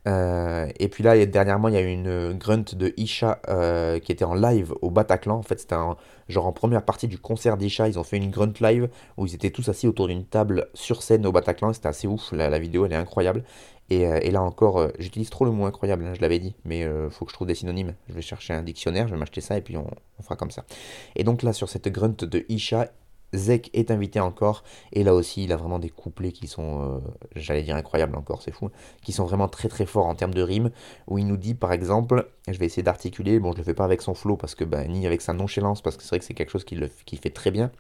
Euh, et puis là, dernièrement, il y a eu une grunt de Isha euh, qui était en live au Bataclan. En fait, c'était genre en première partie du concert d'Isha. Ils ont fait une grunt live où ils étaient tous assis autour d'une table sur scène au Bataclan. C'était assez ouf. La, vidéo, elle est incroyable. Et, euh, là encore, j'utilise trop le mot incroyable, hein, je l'avais dit, mais faut que je trouve des synonymes. Je vais chercher un dictionnaire, je vais m'acheter ça et puis on, on, fera comme ça. Et donc là, sur cette grunt de Isha, Zek est invité encore, et là aussi il a vraiment des couplets qui sont, euh, j'allais dire incroyables encore, c'est fou, qui sont vraiment très très forts en termes de rimes, où il nous dit par exemple, je vais essayer d'articuler, bon je le fais pas avec son flow, parce que ben, ni avec sa nonchalance, parce que c'est vrai que c'est quelque chose qu'il fait très bien,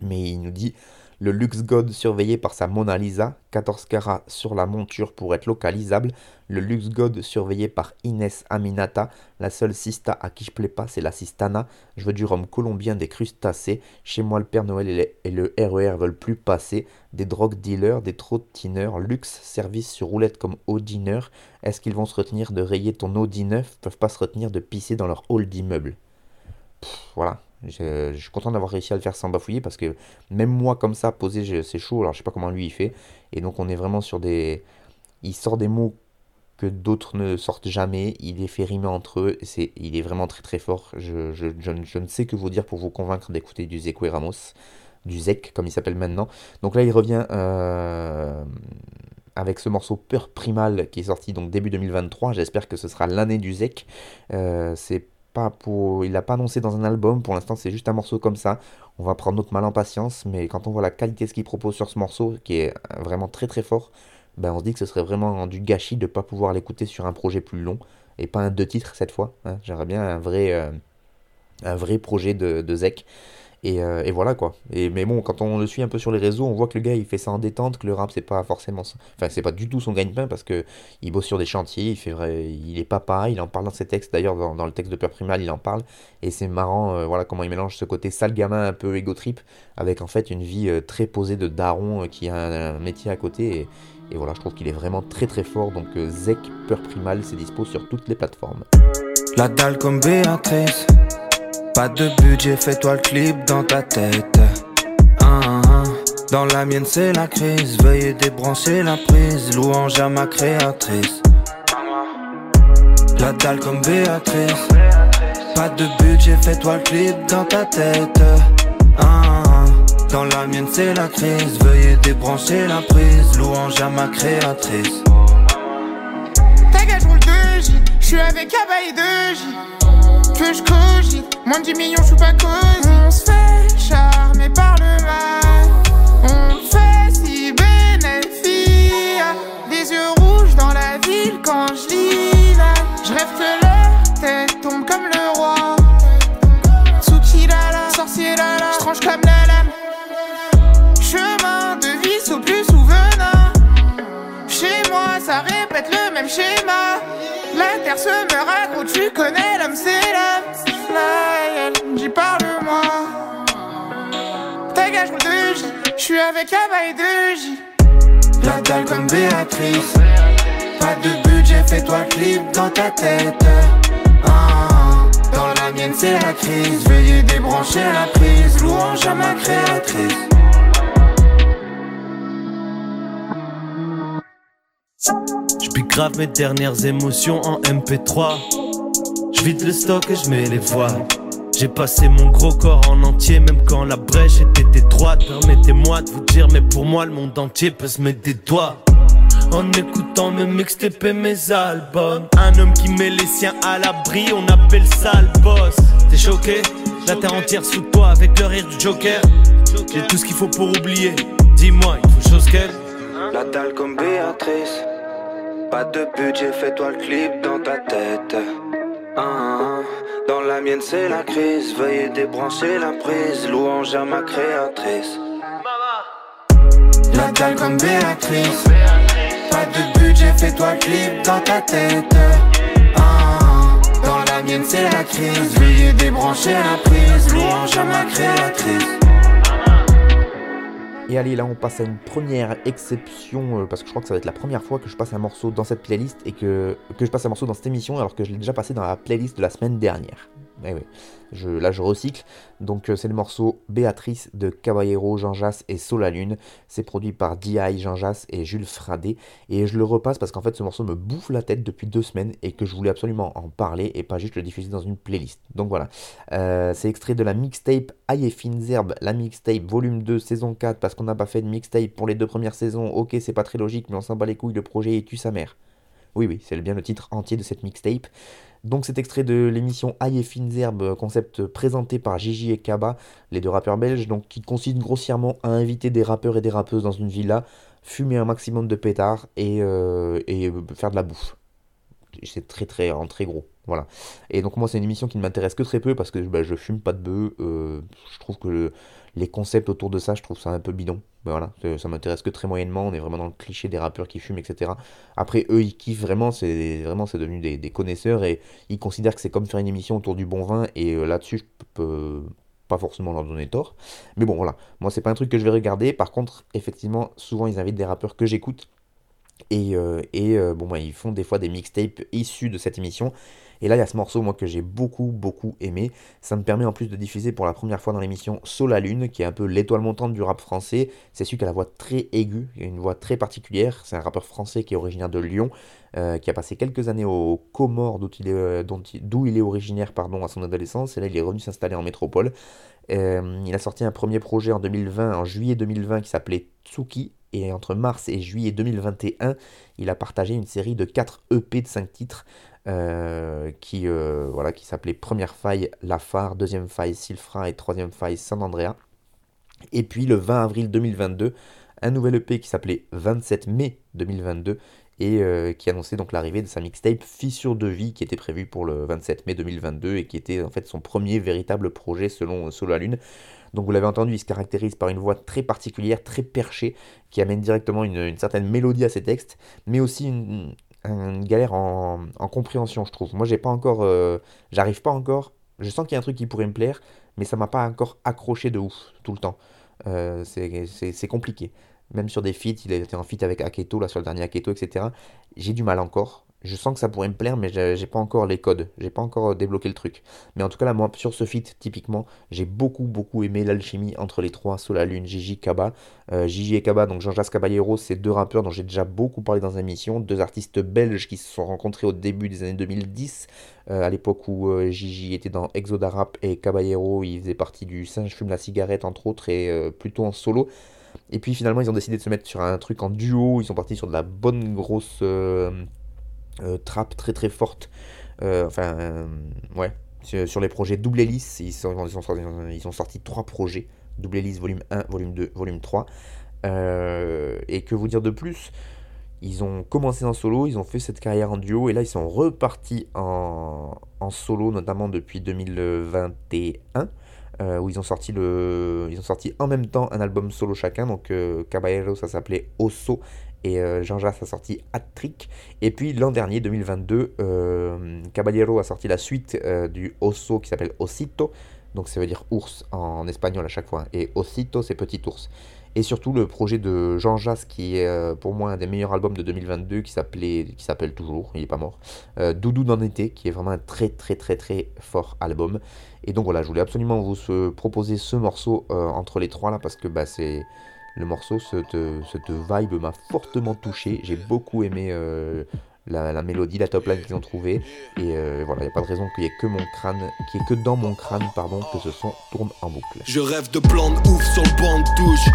mais il nous dit le Lux God surveillé par sa Mona Lisa, 14 carats sur la monture pour être localisable. Le Lux God surveillé par Inès Aminata. La seule sista à qui je plais pas, c'est la sistana. Je veux du rhum colombien, des crustacés. Chez moi, le Père Noël et, le RER e veulent plus passer. Des drogue dealers, des trottineurs, luxe, service sur roulette comme Audiner. Est-ce qu'ils vont se retenir de rayer ton Audi neuf Peuvent pas se retenir de pisser dans leur hall d'immeuble. Voilà, je, suis content d'avoir réussi à le faire sans bafouiller parce que même moi, comme ça, posé, c'est chaud. Alors, je sais pas comment lui il fait. Et donc, on est vraiment sur des. Il sort des mots que d'autres ne sortent jamais. Il les fait rimer entre eux. Il est vraiment très très fort. Je, je, je, ne sais que vous dire pour vous convaincre d'écouter du Zekwe Ramos. Du Zek, comme il s'appelle maintenant. Donc là, il revient. Euh, avec ce morceau Peur Primal qui est sorti donc début 2023. J'espère que ce sera l'année du Zek. Euh, c'est pas pour, il l'a pas annoncé dans un album. Pour l'instant, c'est juste un morceau comme ça. On va prendre notre mal en patience, mais quand on voit la qualité de ce qu'il propose sur ce morceau, qui est vraiment très très fort, ben on se dit que ce serait vraiment du gâchis de ne pas pouvoir l'écouter sur un projet plus long et pas un deux titres cette fois. Hein. J'aimerais bien un vrai, euh, un vrai projet de, de. Euh, et, voilà quoi. Et, mais bon, quand on le suit un peu sur les réseaux, on voit que le gars il fait ça en détente, que le rap c'est pas forcément. Enfin, c'est pas du tout son gagne-pain parce que il bosse sur des chantiers, il, fait vrai... il est papa, il en parle dans ses textes. D'ailleurs, dans, le texte de Peur Primal, il en parle. Et c'est marrant, euh, voilà comment il mélange ce côté sale gamin un peu égo trip avec en fait une vie euh, très posée de daron qui a un, métier à côté. Et, voilà, je trouve qu'il est vraiment très très fort. Donc, Zek Peur Primal, c'est dispo sur toutes les plateformes.
Pas de budget, fais-toi le clip dans ta tête. Dans la mienne, c'est la crise. Veuillez débrancher la prise. Louange à ma créatrice. La dalle comme Béatrice. Pas de budget, fais-toi le clip dans ta tête. Dans la mienne, c'est la crise. Veuillez débrancher la prise. Louange à ma créatrice.
T'as roule 2J. J'suis avec Abaye 2J que je cogite. Moins de 10 millions, je suis pas cosy. On se fait charmer par le mal. On fait si bénéfice. Des yeux rouges dans la ville quand je lis. Je rêve que leur tête tombe comme le roi. Tsukilala, sorcier là, je tranche comme la lame. Chemin de vie au plus souvenant. Chez moi, ça répète le même schéma. La terre se me raconte, tu connais l'homme, c'est de J, j'suis avec Abaye de J.
La dalle comme Béatrice. Pas de budget, fais-toi clip dans ta tête. Ah, dans la mienne c'est la crise Veuillez débrancher la prise Louange à ma créatrice J'pique grave mes dernières émotions en MP3 J'vide le stock et j'mets les voiles j'ai passé mon gros corps en entier, même quand la brèche était étroite. Permettez-moi de vous dire, mais pour moi, le monde entier peut se mettre des doigts. En écoutant mes mixtapes et mes albums. Un homme qui met les siens à l'abri, on appelle ça le boss. T'es choqué? La terre entière sous toi avec le rire du Joker. J'ai tout ce qu'il faut pour oublier. Dis-moi, il faut chose qu'elle. La dalle comme Béatrice. Pas de budget, fais-toi le clip dans ta tête. Ah, dans la mienne c'est la crise, veuillez débrancher la prise, louange à ma créatrice. La dalle comme Béatrice, pas de budget, fais-toi clip dans ta tête. Ah, dans la mienne c'est la crise, veuillez débrancher la prise, louange à ma créatrice.
Et allez, là on passe à une première exception, euh, parce que je crois que ça va être la première fois que je passe un morceau dans cette playlist et que, que je passe un morceau dans cette émission alors que je l'ai déjà passé dans la playlist de la semaine dernière. Eh là je recycle. Donc euh, c'est le morceau Béatrice de Caballero, Jean Jass et Solalune. C'est produit par D.I. Jean Jass et Jules Fradé. Et je le repasse parce qu'en fait ce morceau me bouffe la tête depuis deux semaines et que je voulais absolument en parler et pas juste le diffuser dans une playlist. Donc voilà. Euh, c'est extrait de la mixtape Ayefin Zerb, la mixtape volume 2 saison 4 parce qu'on n'a pas fait de mixtape pour les deux premières saisons. Ok, c'est pas très logique, mais on s'en bat les couilles, le projet est tu sa mère. Oui, oui, c'est bien le titre entier de cette mixtape. Donc cet extrait de l'émission Aïe et Fines Herbes, concept présenté par Gigi et Kaba, les deux rappeurs belges, donc qui consiste grossièrement à inviter des rappeurs et des rappeuses dans une villa, fumer un maximum de pétards et, euh, faire de la bouffe. C'est très très en très gros. Voilà. Et donc moi c'est une émission qui ne m'intéresse que très peu parce que bah, je fume pas de bœuf. Euh, je trouve que le, les concepts autour de ça, je trouve ça un peu bidon. Mais voilà, ça m'intéresse que très moyennement. On est vraiment dans le cliché des rappeurs qui fument, etc. Après, eux, ils kiffent vraiment. C'est vraiment, c'est devenu des, connaisseurs et ils considèrent que c'est comme faire une émission autour du bon vin. Et euh, là-dessus, je peux pas forcément leur donner tort. Mais bon, voilà. Moi, c'est pas un truc que je vais regarder. Par contre, effectivement, souvent, ils invitent des rappeurs que j'écoute. Et, euh, euh, bon, bah, ils font des fois des mixtapes issus de cette émission. Et là, il y a ce morceau, moi, que j'ai beaucoup, beaucoup aimé. Ça me permet en plus de diffuser pour la première fois dans l'émission Sol Lune, qui est un peu l'étoile montante du rap français. C'est celui qui a la voix très aiguë, une voix très particulière. C'est un rappeur français qui est originaire de Lyon, euh, qui a passé quelques années aux Comores, d'où il, est, euh, originaire pardon, à son adolescence. Et là, il est revenu s'installer en métropole. Euh, il a sorti un premier projet en 2020, en juillet 2020, qui s'appelait Tsuki. Et entre mars et juillet 2021, il a partagé une série de 4 EP de 5 titres euh, qui, euh, voilà, qui s'appelait Première faille La Phare, deuxième faille Silfra et troisième faille San Andrea. Et puis le 20 avril 2022, un nouvel EP qui s'appelait 27 mai 2022 et euh, qui annonçait donc l'arrivée de sa mixtape Fissure de vie qui était prévue pour le 27 mai 2022 et qui était en fait son premier véritable projet selon Solo la Lune. Donc vous l'avez entendu, il se caractérise par une voix très particulière, très perchée, qui amène directement une, certaine mélodie à ses textes, mais aussi une, une galère en, compréhension, je trouve. Moi, j'ai pas encore, euh, j'arrive pas encore. Je sens qu'il y a un truc qui pourrait me plaire, mais ça m'a pas encore accroché de ouf tout le temps. Euh, c'est compliqué. Même sur des feats, il a été en feat avec Aketo, là sur le dernier Aketo, etc. J'ai du mal encore je sens que ça pourrait me plaire, mais j'ai pas encore les codes, j'ai pas encore débloqué le truc. Mais en tout cas, là, moi, sur ce feat, typiquement, j'ai beaucoup, beaucoup aimé l'alchimie entre les trois, la Lune, Gigi, Kaba. Euh, Gigi et Kaba, donc Jean-Jacques Caballero, c'est deux rappeurs dont j'ai déjà beaucoup parlé dans la émission, deux artistes belges qui se sont rencontrés au début des années 2010, euh, à l'époque où euh, Gigi était dans Exoda Rap et Caballero, il faisait partie du Singe fume la cigarette, entre autres, et plutôt en solo. Et puis finalement, ils ont décidé de se mettre sur un truc en duo, ils sont partis sur de la bonne grosse euh, trappe très très forte. Euh, enfin, euh, ouais. Sur, les projets double hélice, ils, ils, sont, ils ont sorti trois projets. Double hélice volume 1, volume 2, volume 3. et que vous dire de plus? Ils ont commencé en solo, ils ont fait cette carrière en duo et là ils sont repartis en, en solo, notamment depuis 2021, où ils ont, sorti le, ils ont sorti en même temps un album solo chacun. Donc Caballero ça s'appelait Osso et euh, Jean-Jacques a sorti Hat-Trick. Et puis l'an dernier, 2022, euh, Caballero a sorti la suite euh, du Osso qui s'appelle Osito. donc ça veut dire ours en espagnol à chaque fois, et Osito c'est petit ours. Et surtout le projet de Jean Jass qui est pour moi un des meilleurs albums de 2022 qui s'appelle toujours, il est pas mort. Doudou dans été qui est vraiment un très très très très fort album. Et donc voilà, je voulais absolument vous proposer ce morceau entre les trois là parce que bah c'est le morceau, cette, cette vibe m'a fortement touché. J'ai beaucoup aimé la, mélodie, la top line qu'ils ont trouvé. Et euh, voilà, il a pas de raison qu'il n'y ait que mon crâne, qu'il y ait que dans mon crâne, pardon, que ce son tourne en boucle.
Je rêve de plan de ouf sur le banc de touche.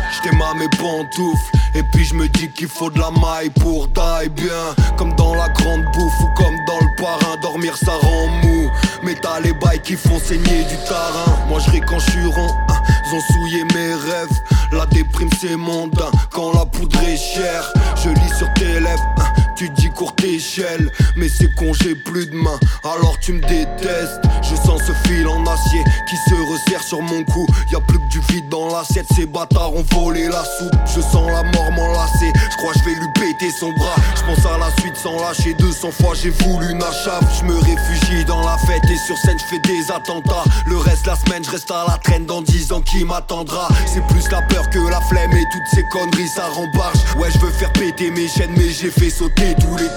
Mes pantoufles. Et puis je me dis qu'il faut de la maille pour die bien. Comme dans la grande bouffe ou comme dans le parrain. Dormir ça rend mou. Mais t'as les bails qui font saigner du tarin. Moi je ris quand je suis rond. Hein. Ils ont souillé mes rêves. La déprime c'est mondain. Quand la poudre est chère, je lis sur tes lèvres. Hein. Tu dis courte échelle, mais c'est con, j'ai plus de main, alors tu me détestes. Je sens ce fil en acier qui se resserre sur mon cou. Y a plus que du vide dans l'assiette, ces bâtards ont volé la soupe. Je sens la mort m'enlacer, je crois je vais lui péter son bras. Je pense à la suite sans lâcher 200 fois, j'ai voulu une. Je me réfugie dans la fête et sur scène je fais des attentats. Le reste la semaine, je reste à la traîne dans 10 ans qui m'attendra. C'est plus la peur que la flemme et toutes ces conneries ça rembarche. Ouais, je veux faire péter mes chaînes, mais j'ai fait sauter tous les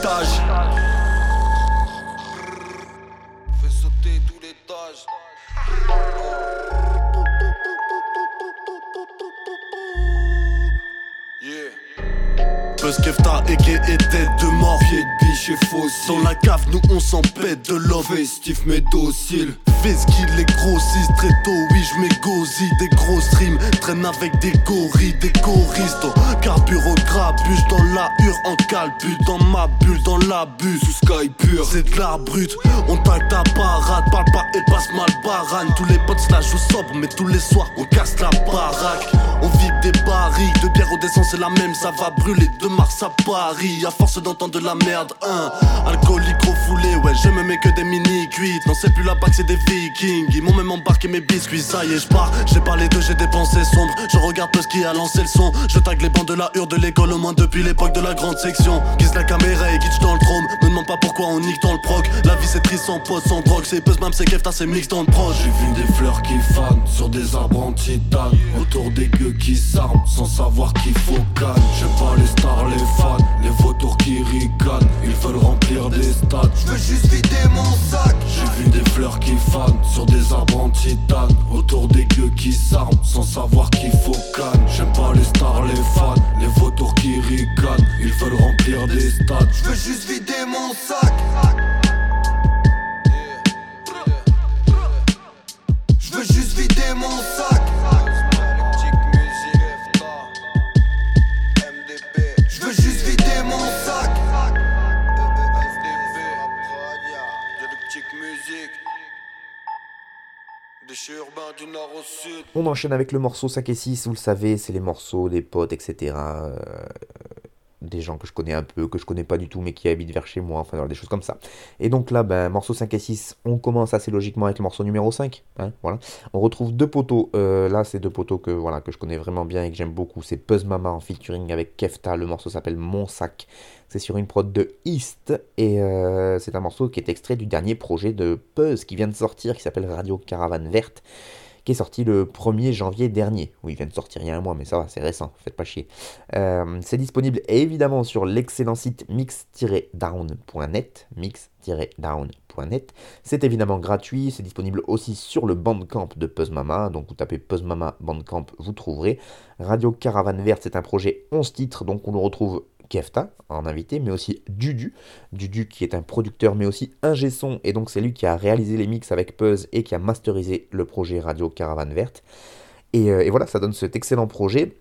Buzz Kefta et était de mort Pied de biche et fossile Dans la cave nous on s'en pète de l'homme
Festif mais docile.
Fais ce qu'il les grossisse très tôt Oui je m'égosie. Des gros streams Traîne avec des gorilles, des choristes. Carburo grabuche dans la hure En calbut dans ma bulle dans l'abus
Sous sky pur.
C'est de l'art brut On taille ta parade. Parle pas et passe mal barane. Tous les potes la jouent sobre Mais tous les soirs on casse la baraque. On vide des barriques De bière au descend c'est la même Ça va brûler de mars à à force d'entendre de la merde, hein. Alcoolique refoulé, ouais, je me mets que des mini cuites. Non, c'est plus la bague, c'est des vikings. Ils m'ont même embarqué mes biscuits, ça y est, je pars. J'ai parlé de j'ai des pensées sombres. Je regarde ce qui a lancé le son. Je tag les bancs de la hure de l'école, au moins depuis l'époque de la grande section. Guise la caméra et guide dans le trône. Me demande pas pourquoi on nique dans le proc. La vie c'est triste sans pote, sans drogue. C'est buzz, même c'est kefta, c'est mix dans le proche.
J'ai vu des fleurs qui fanent sur des arbres en titane. Autour des gueux qui s'arment sans savoir qu'il faut calme. J'aime pas les stars les fans, les vautours qui ricanent, ils veulent remplir des stades. Je veux juste vider mon sac. J'ai vu des fleurs qui fanent sur des arbres en titane, autour des gueux qui s'arment sans savoir qu'il faut canne. J'aime pas les stars, les fans, les vautours qui ricanent, ils veulent remplir des stades. Je veux juste vider mon sac. Je veux juste vider mon sac.
On enchaîne avec le morceau 5 et 6, vous le savez, c'est les morceaux des potes, etc. Euh, des gens que je connais un peu, que je connais pas du tout, mais qui habitent vers chez moi, enfin des choses comme ça. Et donc là, ben, morceau 5 et 6, on commence assez logiquement avec le morceau numéro 5. Hein, voilà. On retrouve deux poteaux, euh, là c'est deux poteaux que, voilà, que je connais vraiment bien et que j'aime beaucoup. C'est Puzz Mama en featuring avec Kefta, le morceau s'appelle Mon Sac. C'est sur une prod de East et euh, c'est un morceau qui est extrait du dernier projet de Puzz qui vient de sortir, qui s'appelle Radio Caravane Verte qui est sorti le 1er janvier dernier. Oui, il vient de sortir il y a un mois, mais ça va, c'est récent, faites pas chier. Euh, c'est disponible évidemment sur l'excellent site mix-down.net, mix-down.net. C'est évidemment gratuit, c'est disponible aussi sur le Bandcamp de Puzzmama, donc vous tapez Puzzmama Bandcamp, vous trouverez. Radio Caravane Verte, c'est un projet 11 titres, donc on le retrouve Kefta en invité, mais aussi Dudu. Dudu qui est un producteur, mais aussi un son, et donc c'est lui qui a réalisé les mix avec Puzz et qui a masterisé le projet Radio Caravane Verte. Et, euh, voilà, ça donne cet excellent projet.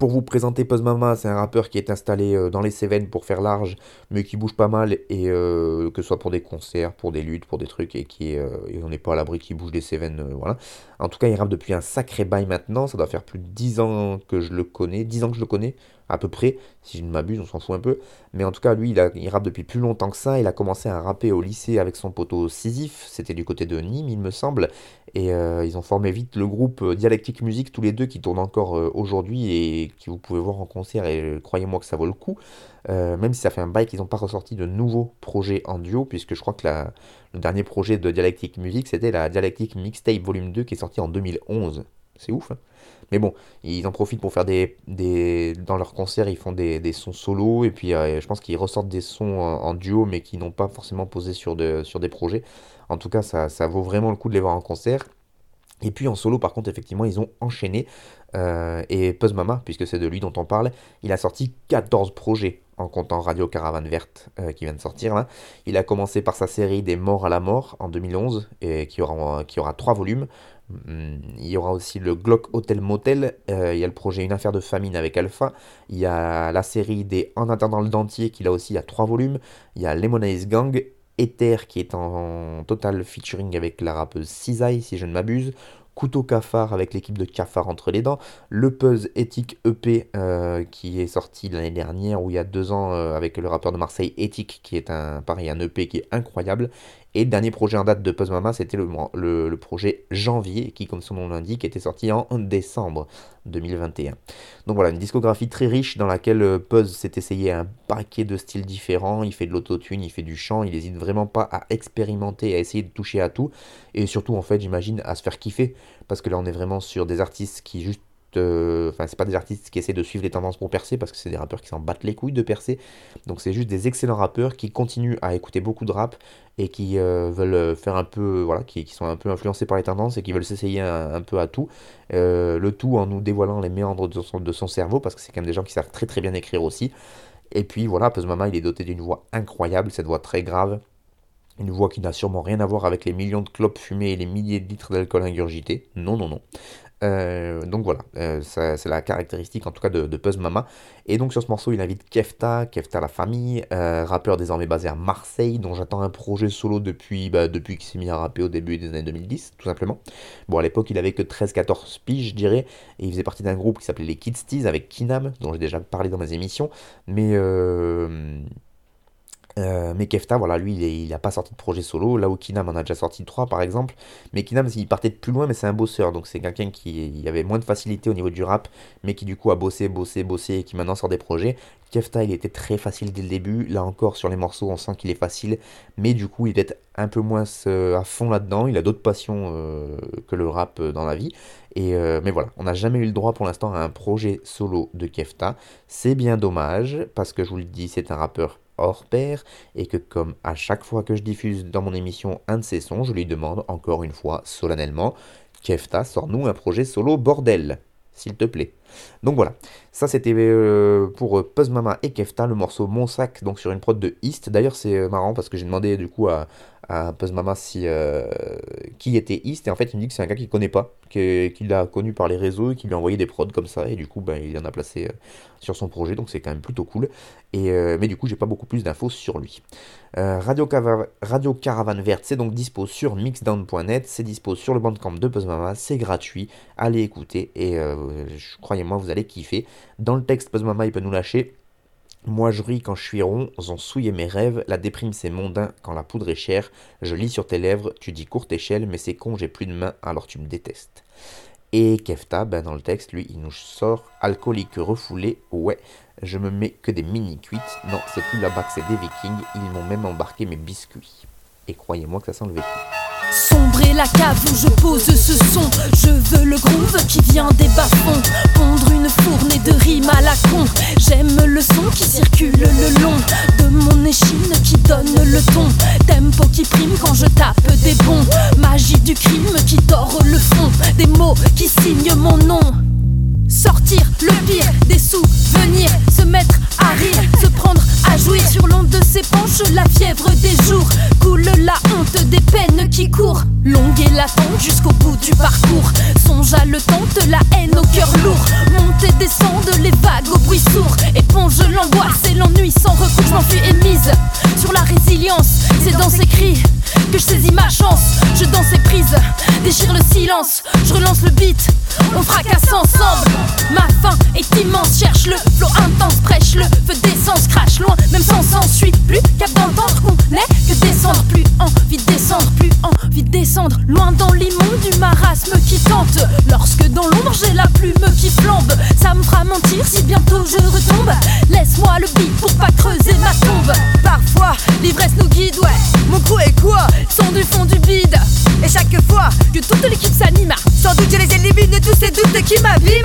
Pour vous présenter Puzz Mama, c'est un rappeur qui est installé euh, dans les Cévennes pour faire large, mais qui bouge pas mal, et euh, que ce soit pour des concerts, pour des luttes, pour des trucs, et qui on n'est pas à l'abri qui bouge des Cévennes, voilà. En tout cas, il rappe depuis un sacré bail maintenant, ça doit faire plus de 10 ans que je le connais, 10 ans que je le connais, à peu près, si je ne m'abuse, on s'en fout un peu. Mais en tout cas, lui, il, a, il rappe depuis plus longtemps que ça. Il a commencé à rapper au lycée avec son poteau Sisyphe, c'était du côté de Nîmes, il me semble. Et euh, ils ont formé vite le groupe euh, Dialectique Musique, tous les deux, qui tournent encore euh, aujourd'hui et qui vous pouvez voir en concert. Et croyez-moi que ça vaut le coup. même si ça fait un bail qu'ils n'ont pas ressorti de nouveaux projets en duo, puisque je crois que le dernier projet de Dialectique Musique, c'était la Dialectique Mixtape Volume 2 qui est sorti en 2011. C'est ouf, hein mais bon, ils en profitent pour faire des. des dans leurs concerts, ils font des, des sons solo. Et puis, euh, je pense qu'ils ressortent des sons en, duo, mais qui n'ont pas forcément posé sur, de, sur des projets. En tout cas, ça, ça vaut vraiment le coup de les voir en concert. Et puis en solo, par contre, effectivement, ils ont enchaîné. Euh, et Puzz Mama, puisque c'est de lui dont on parle, il a sorti 14 projets en comptant Radio Caravane Verte euh, qui vient de sortir là. Il a commencé par sa série Des Morts à la Mort en 2011, et qui aura, qui aura 3 volumes. Hmm, il y aura aussi le Glock Hotel Motel, euh, il y a le projet Une affaire de famine avec Alpha, il y a la série des En attendant le dentier qui là aussi a 3 volumes, il y a Lemonade Gang, Ether qui est en, total featuring avec la rappeuse Cisaille si je ne m'abuse, Couteau Cafard avec l'équipe de Cafard entre les dents, le Puzz Ethic EP euh, qui est sorti l'année dernière ou il y a deux ans euh, avec le rappeur de Marseille Ethic qui est un pareil un EP qui est incroyable et dernier projet en date de Puzz Mama, c'était le, le, projet Janvier, qui, comme son nom l'indique, était sorti en décembre 2021. Donc voilà, une discographie très riche dans laquelle euh, Puzz s'est essayé un paquet de styles différents. Il fait de l'autotune, il fait du chant, il n'hésite vraiment pas à expérimenter, à essayer de toucher à tout. Et surtout, en fait, j'imagine, à se faire kiffer. Parce que là, on est vraiment sur des artistes qui juste euh, enfin, c'est pas des artistes qui essaient de suivre les tendances pour percer parce que c'est des rappeurs qui s'en battent les couilles de percer. Donc, c'est juste des excellents rappeurs qui continuent à écouter beaucoup de rap et qui euh, veulent faire un peu, voilà, qui, sont un peu influencés par les tendances et qui veulent s'essayer un, peu à tout. Euh, le tout en nous dévoilant les méandres de son, cerveau parce que c'est quand même des gens qui savent très très bien écrire aussi. Et puis voilà, Puzz Mama, il est doté d'une voix incroyable, cette voix très grave. Une voix qui n'a sûrement rien à voir avec les millions de clopes fumées et les milliers de litres d'alcool ingurgité. Non, non, non. Euh, donc voilà, euh, c'est la caractéristique en tout cas de, de Mama. Et donc sur ce morceau, il invite Kefta, Kefta la famille, euh, rappeur désormais basé à Marseille, dont j'attends un projet solo depuis, bah, depuis qu'il s'est mis à rapper au début des années 2010, tout simplement. Bon, à l'époque, il avait que 13-14 piges, je dirais, et il faisait partie d'un groupe qui s'appelait les Kids avec Kinam, dont j'ai déjà parlé dans mes émissions. Mais euh, mais Kefta, voilà, lui, il n'a pas sorti de projet solo. Là où Kinam en a déjà sorti 3 par exemple. Mais Kinam, il partait de plus loin, mais c'est un bosseur. Donc c'est quelqu'un qui avait moins de facilité au niveau du rap, mais qui du coup a bossé, bossé, bossé, et qui maintenant sort des projets. Kefta, il était très facile dès le début. Là encore, sur les morceaux, on sent qu'il est facile. Mais du coup, il est un peu moins à fond là-dedans. Il a d'autres passions euh, que le rap euh, dans la vie. Et mais voilà, on n'a jamais eu le droit pour l'instant à un projet solo de Kefta. C'est bien dommage, parce que je vous le dis, c'est un rappeur hors pair et que comme à chaque fois que je diffuse dans mon émission un de ses sons, je lui demande encore une fois solennellement Kefta, sors-nous un projet solo bordel, s'il te plaît. Donc voilà, ça c'était euh, pour euh, Puzz Mama et Kefta, le morceau Mon Sac, donc sur une prod de East. D'ailleurs c'est euh, marrant parce que j'ai demandé du coup à, à Puzz Mama si, qui était East, et en fait il me dit que c'est un gars qu'il connaît pas, qu'il a connu par les réseaux et qui lui a envoyé des prods comme ça, et du coup ben, il en a placé sur son projet, donc c'est quand même plutôt cool. Mais du coup j'ai pas beaucoup plus d'infos sur lui. Radio, Radio Caravane Verte, c'est donc dispo sur mixdown.net, c'est dispo sur le bandcamp de Puzz Mama, c'est gratuit, allez écouter, et je croyez-moi vous allez kiffer. Dans le texte, Puzz Mama il peut nous lâcher moi je ris quand je suis rond, ont souillé mes rêves, la déprime c'est mondain quand la poudre est chère, je lis sur tes lèvres, tu dis courte échelle, mais c'est con, j'ai plus de main, alors tu me détestes. Et Kefta, ben dans le texte, lui, il nous sort alcoolique refoulé, ouais, je me mets que des mini cuites, non, c'est plus là-bas que c'est des vikings, ils m'ont même embarqué mes biscuits. Et croyez-moi que ça sent le vécu.
La cave où je pose ce son. Je veux le groove qui vient des bas-fonds. Pondre une fournée de rimes à la con. J'aime le son qui circule le long de mon échine qui donne le ton. Tempo qui prime quand je tape des bons. Magie du crime qui dort le fond. Des mots qui signent mon nom. Sortir le pire des souvenirs, se mettre à rire, se prendre à jouir sur l'onde de ses penches, la fièvre des jours coule la honte des peines qui courent, longue et latente jusqu'au bout du parcours. Songe à le tente, la haine au cœur lourd, monte et descende les vagues au bruit sourd, éponge l'angoisse et l'ennui sans recours, je m'enfuis et mise sur la résilience. C'est dans ces cris que je saisis ma chance, je danse et prise, déchire le silence, je relance le beat, on fracasse ensemble. Ma faim est immense, cherche le flot intense, prêche le feu d'essence, crache loin, même sans s'ensuit plus qu'abondance qu'on est, que descendre plus envie de descendre, plus envie de descendre, loin dans l'immonde du marasme qui tente. Lorsque dans l'ombre j'ai la plume qui flambe, ça me fera mentir
si bientôt je retombe. Laisse-moi le beat pour pas creuser ma tombe. Parfois, l'ivresse nous guide, ouais. Mon crew est quoi? Sont du fond du bide. Et chaque fois que toute l'équipe s'anime, sans doute je les élimine tous ces doutes qui m'abîment.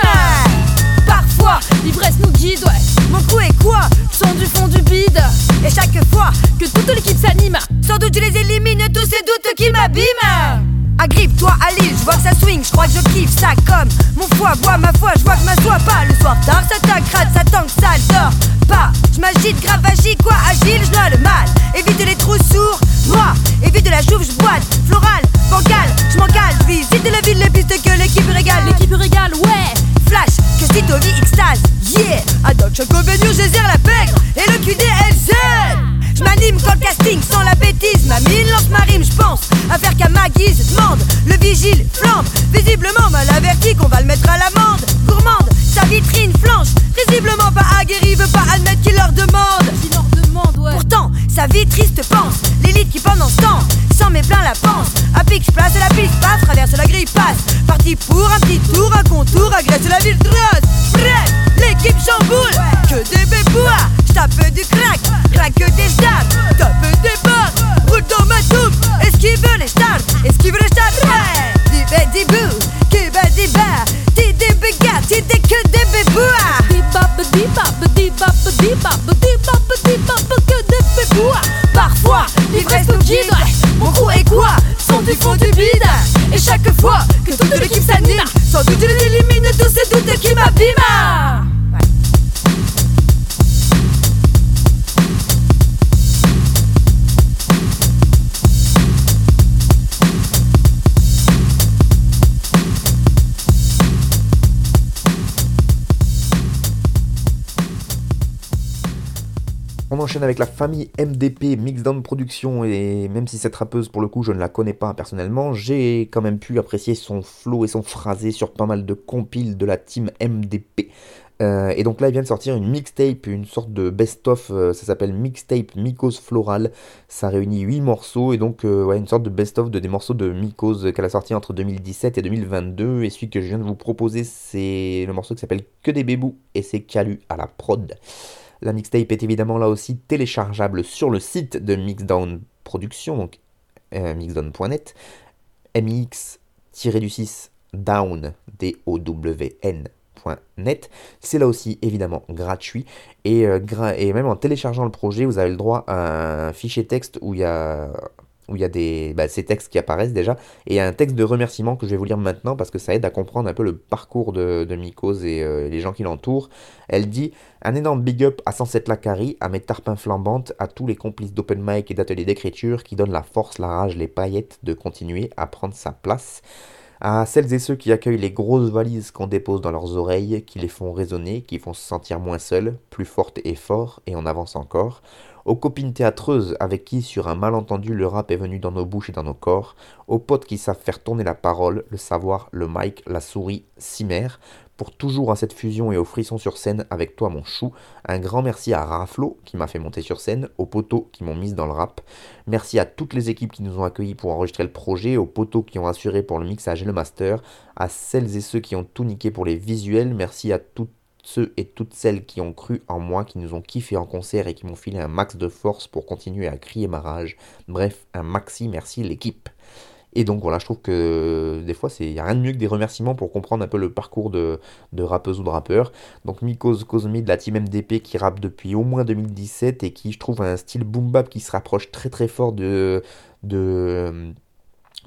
Parfois, l'ivresse nous guide, ouais. Mon crew est quoi Sont du fond du bide. Et chaque fois que toute l'équipe s'anime, sans doute je les élimine tous ces doutes qui m'abîment. Agrippe-toi à l'île, je vois que ça swing, je crois que je kiffe ça comme mon foie boit ma foi, je vois que ma soie pas le soir tard, ça t'agrade, ça tangue, ça dort pas. Je m'agite, grave agis, quoi agile, je le mal. Évite les trous sourds, moi, évite la chouve, je boite, floral, bancal, je m'en cale, visite la ville, les pistes que l'équipe régale, l'équipe régale, ouais. Flash, que si vie extase, yeah. À Doc Chocovenue, je la pègre et le QDLZ. Je m'anime quand le casting sans la bêtise, ma mine lance ma rime, je pense à faire qu'à ma guise, demande, le vigile flambe, visiblement mal averti qu'on va le mettre à l'amende, gourmande, sa vitrine flanche, visiblement pas aguerri, veut pas admettre qu'il leur demande, leur demande ouais. Pourtant, sa vie triste pense, l'élite qui pendant ce temps, s'en met plein la panse, à pique, place la piste, passe, traverse la grille, passe, parti pour un petit tour, un contour, agresse la ville. Droite, bref, l'équipe chamboule, que des bébouas, j'tape du crack, crack des stars, tape des barres, roule dans ma soupe, esquive les stars, esquive les stars, ouais, dis bé dis bou, qui ba dis ba, dis des bégas, dis des que des bébouas, dis bap dis bap dis bap dis bap dis bap dis bap que des bébouas, parfois l'ivresse nous guide, mon crew est quoi, sont du fond du bide, et chaque fois que toute l'équipe s'anime, sans doute je les élimine tous ces doutes qui m'abîment.
Enchaîne avec la famille MDP Mixdown Production et même si cette rappeuse pour le coup je ne la connais pas personnellement, j'ai quand même pu apprécier son flow et son phrasé sur pas mal de compiles de la team MDP. Euh, et donc là, il vient de sortir une mixtape, une sorte de best-of, euh, ça s'appelle Mixtape Mycose Floral. Ça réunit 8 morceaux, et donc euh, ouais, une sorte de best-of de des morceaux de Mycose qu'elle a sorti entre 2017 et 2022. Et celui que je viens de vous proposer, c'est le morceau qui s'appelle Que des bébous, et c'est Calu à la prod. La mixtape est évidemment là aussi téléchargeable sur le site de Mixdown Production, donc mixdown.net, mix-du-6 down, D-O-W-N net. C'est là aussi évidemment gratuit euh, et, même en téléchargeant le projet, vous avez le droit à un fichier texte où il y a où il y a des, bah, ces textes qui apparaissent déjà, et un texte de remerciement que je vais vous lire maintenant parce que ça aide à comprendre un peu le parcours de, de Mycose et euh, les gens qui l'entourent. Elle dit Un énorme big up à 107 Lacari, à mes tarpins flambantes, à tous les complices d'open mic et d'ateliers d'écriture qui donnent la force, la rage, les paillettes de continuer à prendre sa place. À celles et ceux qui accueillent les grosses valises qu'on dépose dans leurs oreilles, qui les font résonner, qui font se sentir moins seuls, plus fortes et forts, et on avance encore, aux copines théâtreuses avec qui, sur un malentendu, le rap est venu dans nos bouches et dans nos corps, aux potes qui savent faire tourner la parole, le savoir, le mic, la souris, cimère, pour toujours à cette fusion et au frisson sur scène avec toi mon chou. Un grand merci à Raflo qui m'a fait monter sur scène, aux poteaux qui m'ont mise dans le rap. Merci à toutes les équipes qui nous ont accueillis pour enregistrer le projet, aux poteaux qui ont assuré pour le mixage et le master, à celles et ceux qui ont tout niqué pour les visuels. Merci à toutes ceux et toutes celles qui ont cru en moi, qui nous ont kiffé en concert et qui m'ont filé un max de force pour continuer à crier ma rage. Bref, un maxi merci l'équipe. Et donc voilà, je trouve que des fois, il n'y a rien de mieux que des remerciements pour comprendre un peu le parcours de, rappeuse ou de rappeur. Donc Mikos Cosmi de la team MDP qui rappe depuis au moins 2017 et qui, je trouve, a un style boom bap qui se rapproche très très fort de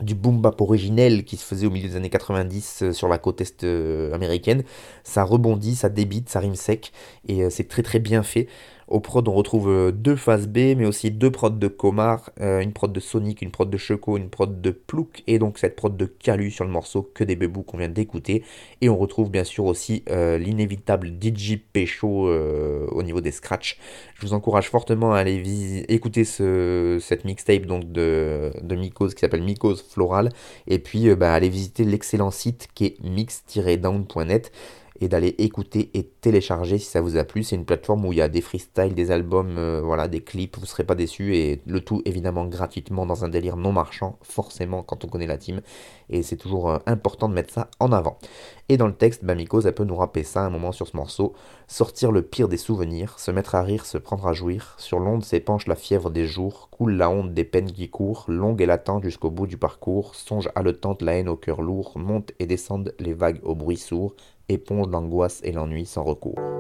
du boom bap originel qui se faisait au milieu des années 90 euh, sur la côte est euh, américaine. Ça rebondit, ça débite, ça rime sec et euh, c'est très très bien fait. Au prod, on retrouve euh, deux phases B, mais aussi deux prods de Comar, euh, une prod de Sonic, une prod de Choco, une prod de Plouk, et donc cette prod de Calu sur le morceau Que des bébous qu'on vient d'écouter. Et on retrouve bien sûr aussi euh, l'inévitable DJ Pécho au niveau des scratchs. Je vous encourage fortement à aller écouter ce, cette mixtape donc de, de qui s'appelle Mycose Floral, et puis bah, aller visiter l'excellent site qui est mix-down.net. et d'aller écouter et télécharger si ça vous a plu. C'est une plateforme où il y a des freestyles, des albums, euh, voilà, des clips, vous ne serez pas déçus et le tout évidemment gratuitement dans un délire non marchand, forcément quand on connaît la team et c'est toujours euh, important de mettre ça en avant. Et dans le texte, bah, elle peut nous rappeler ça un moment sur ce morceau, sortir le pire des souvenirs, se mettre à rire, se prendre à jouir, sur l'onde s'épanche la fièvre des jours, coule la honte des peines qui courent, longue et latente jusqu'au bout du parcours, songe haletante la haine au cœur lourd, monte et descendent les vagues au bruit sourd, éponge l'angoisse et l'ennui sans recours.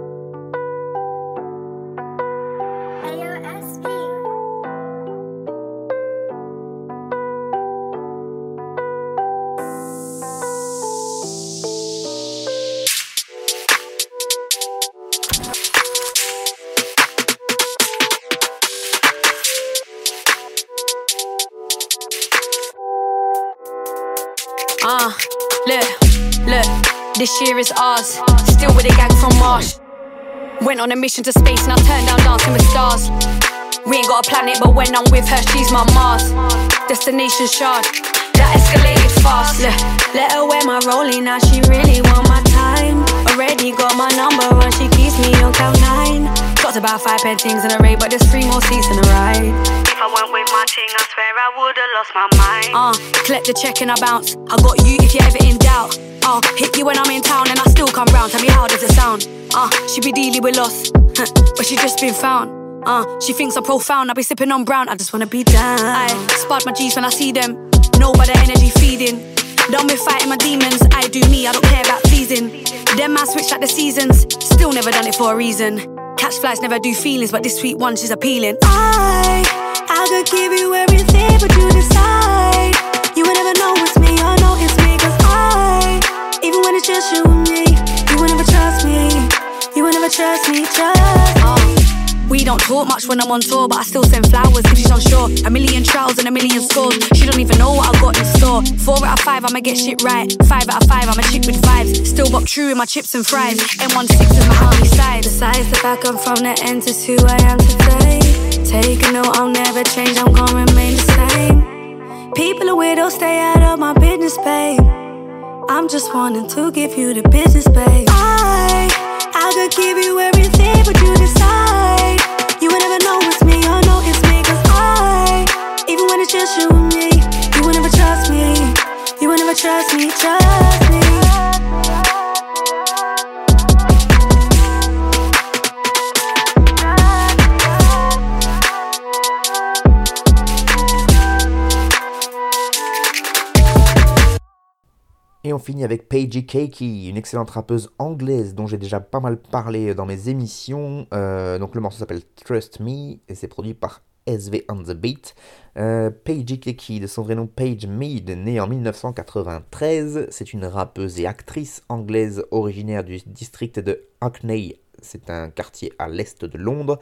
On a mission to space and I turned down dancing with stars. We ain't got a planet, but when I'm with her, she's my Mars. Destination shard. That escalated fast. Look, let her wear my rolling now. She really want my time. Already got my number and she keeps me on count nine. Got about five paintings in a ray, but there's three more seats in the ride. If I went with my ting, I swear I would've lost my mind. Uh, collect the check and I bounce. I got you if you're ever in doubt. Uh, hit you when I'm in town and I still come round. Tell me how does it sound? Uh, she be dealing with loss, but she just been found. Uh, she thinks I'm profound. I be sipping on brown. I just wanna be down. I spot my G's when I see them. Know by the energy feeding. Done with fighting my demons. I do me. I don't care about pleasing. Them man switch like the seasons. Still never done it for a reason. Catch flies never do feelings, but this sweet one she's appealing. I I could give you everything, but you decide. You would never know just you and me, you would never trust me. You would never trust me, trust me. Uh, we don't talk much when I'm on tour, but I still send flowers if she's unsure. A million trials and a million scores. She don't even know what I got in store. Four out of five, I'ma get shit right. Five out of five, I'm a chick with vibes. Still bop true in my chips and fries. M16 is my army side. Besides the fact I'm from the end is who I am today. Take a note, I'll never change, I'm gonna remain the same. People are weirdos, stay out of my business, babe. I'm just wanting to give you the business, babe. I, I could give you everything, but you decide. You would never know it's me, or know it's me, cause I, even when it's just you and me, you would never trust me. You would never trust me, trust me.
On finit avec Paige Keiki, une excellente rappeuse anglaise dont j'ai déjà pas mal parlé dans mes émissions. Euh, donc le morceau s'appelle Trust Me et c'est produit par SV on the Beat. Euh, Paige de son vrai nom Paige Mead, née en 1993, c'est une rappeuse et actrice anglaise originaire du district de Hackney. C'est un quartier à l'est de Londres.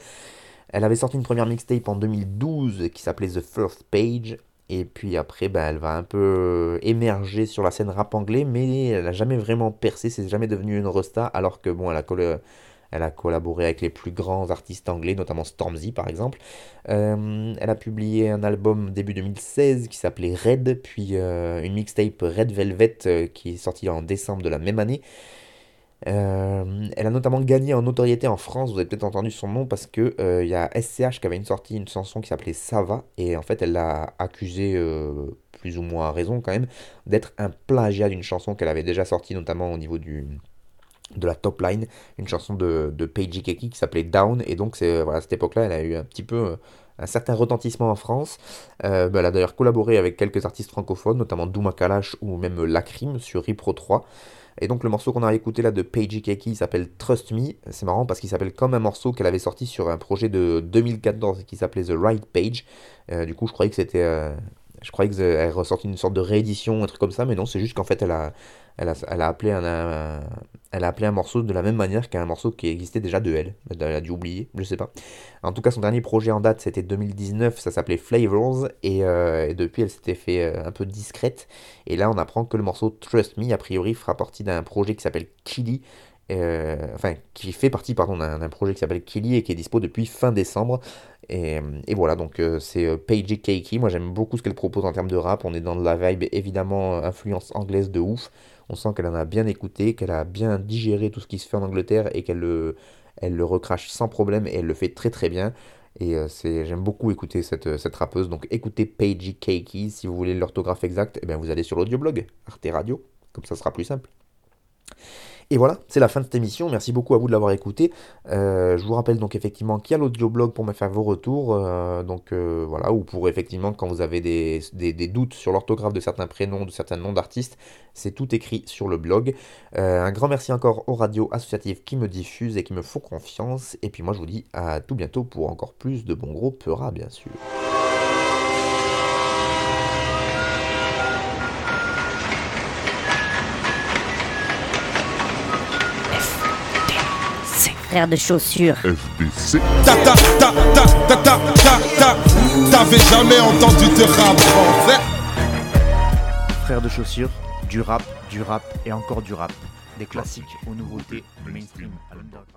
Elle avait sorti une première mixtape en 2012 qui s'appelait The First Page et puis après, ben, elle va un peu euh, émerger sur la scène rap anglais, mais elle n'a jamais vraiment percé, c'est jamais devenu une rosta, alors que bon, elle a, elle a collaboré avec les plus grands artistes anglais, notamment Stormzy par exemple. Euh, elle a publié un album début 2016 qui s'appelait Red, puis euh, une mixtape Red Velvet qui est sortie en décembre de la même année. Euh, elle a notamment gagné en notoriété en France, vous avez peut-être entendu son nom parce que il y a SCH qui avait une sortie une chanson qui s'appelait Sava et en fait elle l'a accusé euh, plus ou moins à raison quand même d'être un plagiat d'une chanson qu'elle avait déjà sortie notamment au niveau du de la top line, une chanson de, de Keki qui s'appelait Down et donc c'est voilà, à cette époque-là elle a eu un petit peu un certain retentissement en France. Euh, bah, elle a d'ailleurs collaboré avec quelques artistes francophones, notamment Douma Kalash ou même Lacrim sur Ripro 3. Et donc le morceau qu'on a écouté là de Paige Keki s'appelle Trust Me. C'est marrant parce qu'il s'appelle comme un morceau qu'elle avait sorti sur un projet de 2014 qui s'appelait The Right Page. Euh, du coup, je croyais que c'était. Euh, je croyais qu'elle ressortait une sorte de réédition, un truc comme ça, mais non, c'est juste qu'en fait, elle a, elle a, appelé un, elle a appelé un morceau de la même manière qu'un morceau qui existait déjà de elle. Elle a dû oublier, je sais pas. En tout cas, son dernier projet en date, c'était 2019, ça s'appelait Flavors, et, euh, depuis, elle s'était fait un peu discrète. Et là, on apprend que le morceau Trust Me, a priori, fera partie d'un projet qui s'appelle Killy, euh, enfin, qui fait partie pardon, d'un projet qui s'appelle Killy et qui est dispo depuis fin décembre. Et, voilà, donc euh, c'est euh, Paige Keiki. Moi j'aime beaucoup ce qu'elle propose en termes de rap. On est dans de la vibe évidemment influence anglaise de ouf. On sent qu'elle en a bien écouté, qu'elle a bien digéré tout ce qui se fait en Angleterre et qu'elle le, elle le recrache sans problème et elle le fait très très bien. Et euh, c'est, j'aime beaucoup écouter cette, cette rappeuse. Donc écoutez Paige Keiki. Si vous voulez l'orthographe exacte, eh vous allez sur l'audioblog Arte Radio. Comme ça sera plus simple. Et voilà, c'est la fin de cette émission. Merci beaucoup à vous de l'avoir écouté. Euh, je vous rappelle donc effectivement qu'il y a l'audioblog pour me faire vos retours. euh, donc euh, voilà, ou pour effectivement quand vous avez des, doutes sur l'orthographe de certains prénoms, de certains noms d'artistes, c'est tout écrit sur le blog. Un grand merci encore aux radios associatives qui me diffusent et qui me font confiance. Et puis moi je vous dis à tout bientôt pour encore plus de bons gros peuras bien sûr.
Frère de chaussures.
FBC. Ta ta ta ta ta ta ta ta. T'avais jamais entendu de rap français
Frère de chaussures, du rap, du rap et encore du rap. Des classiques aux nouveautés, du mainstream à l'underground.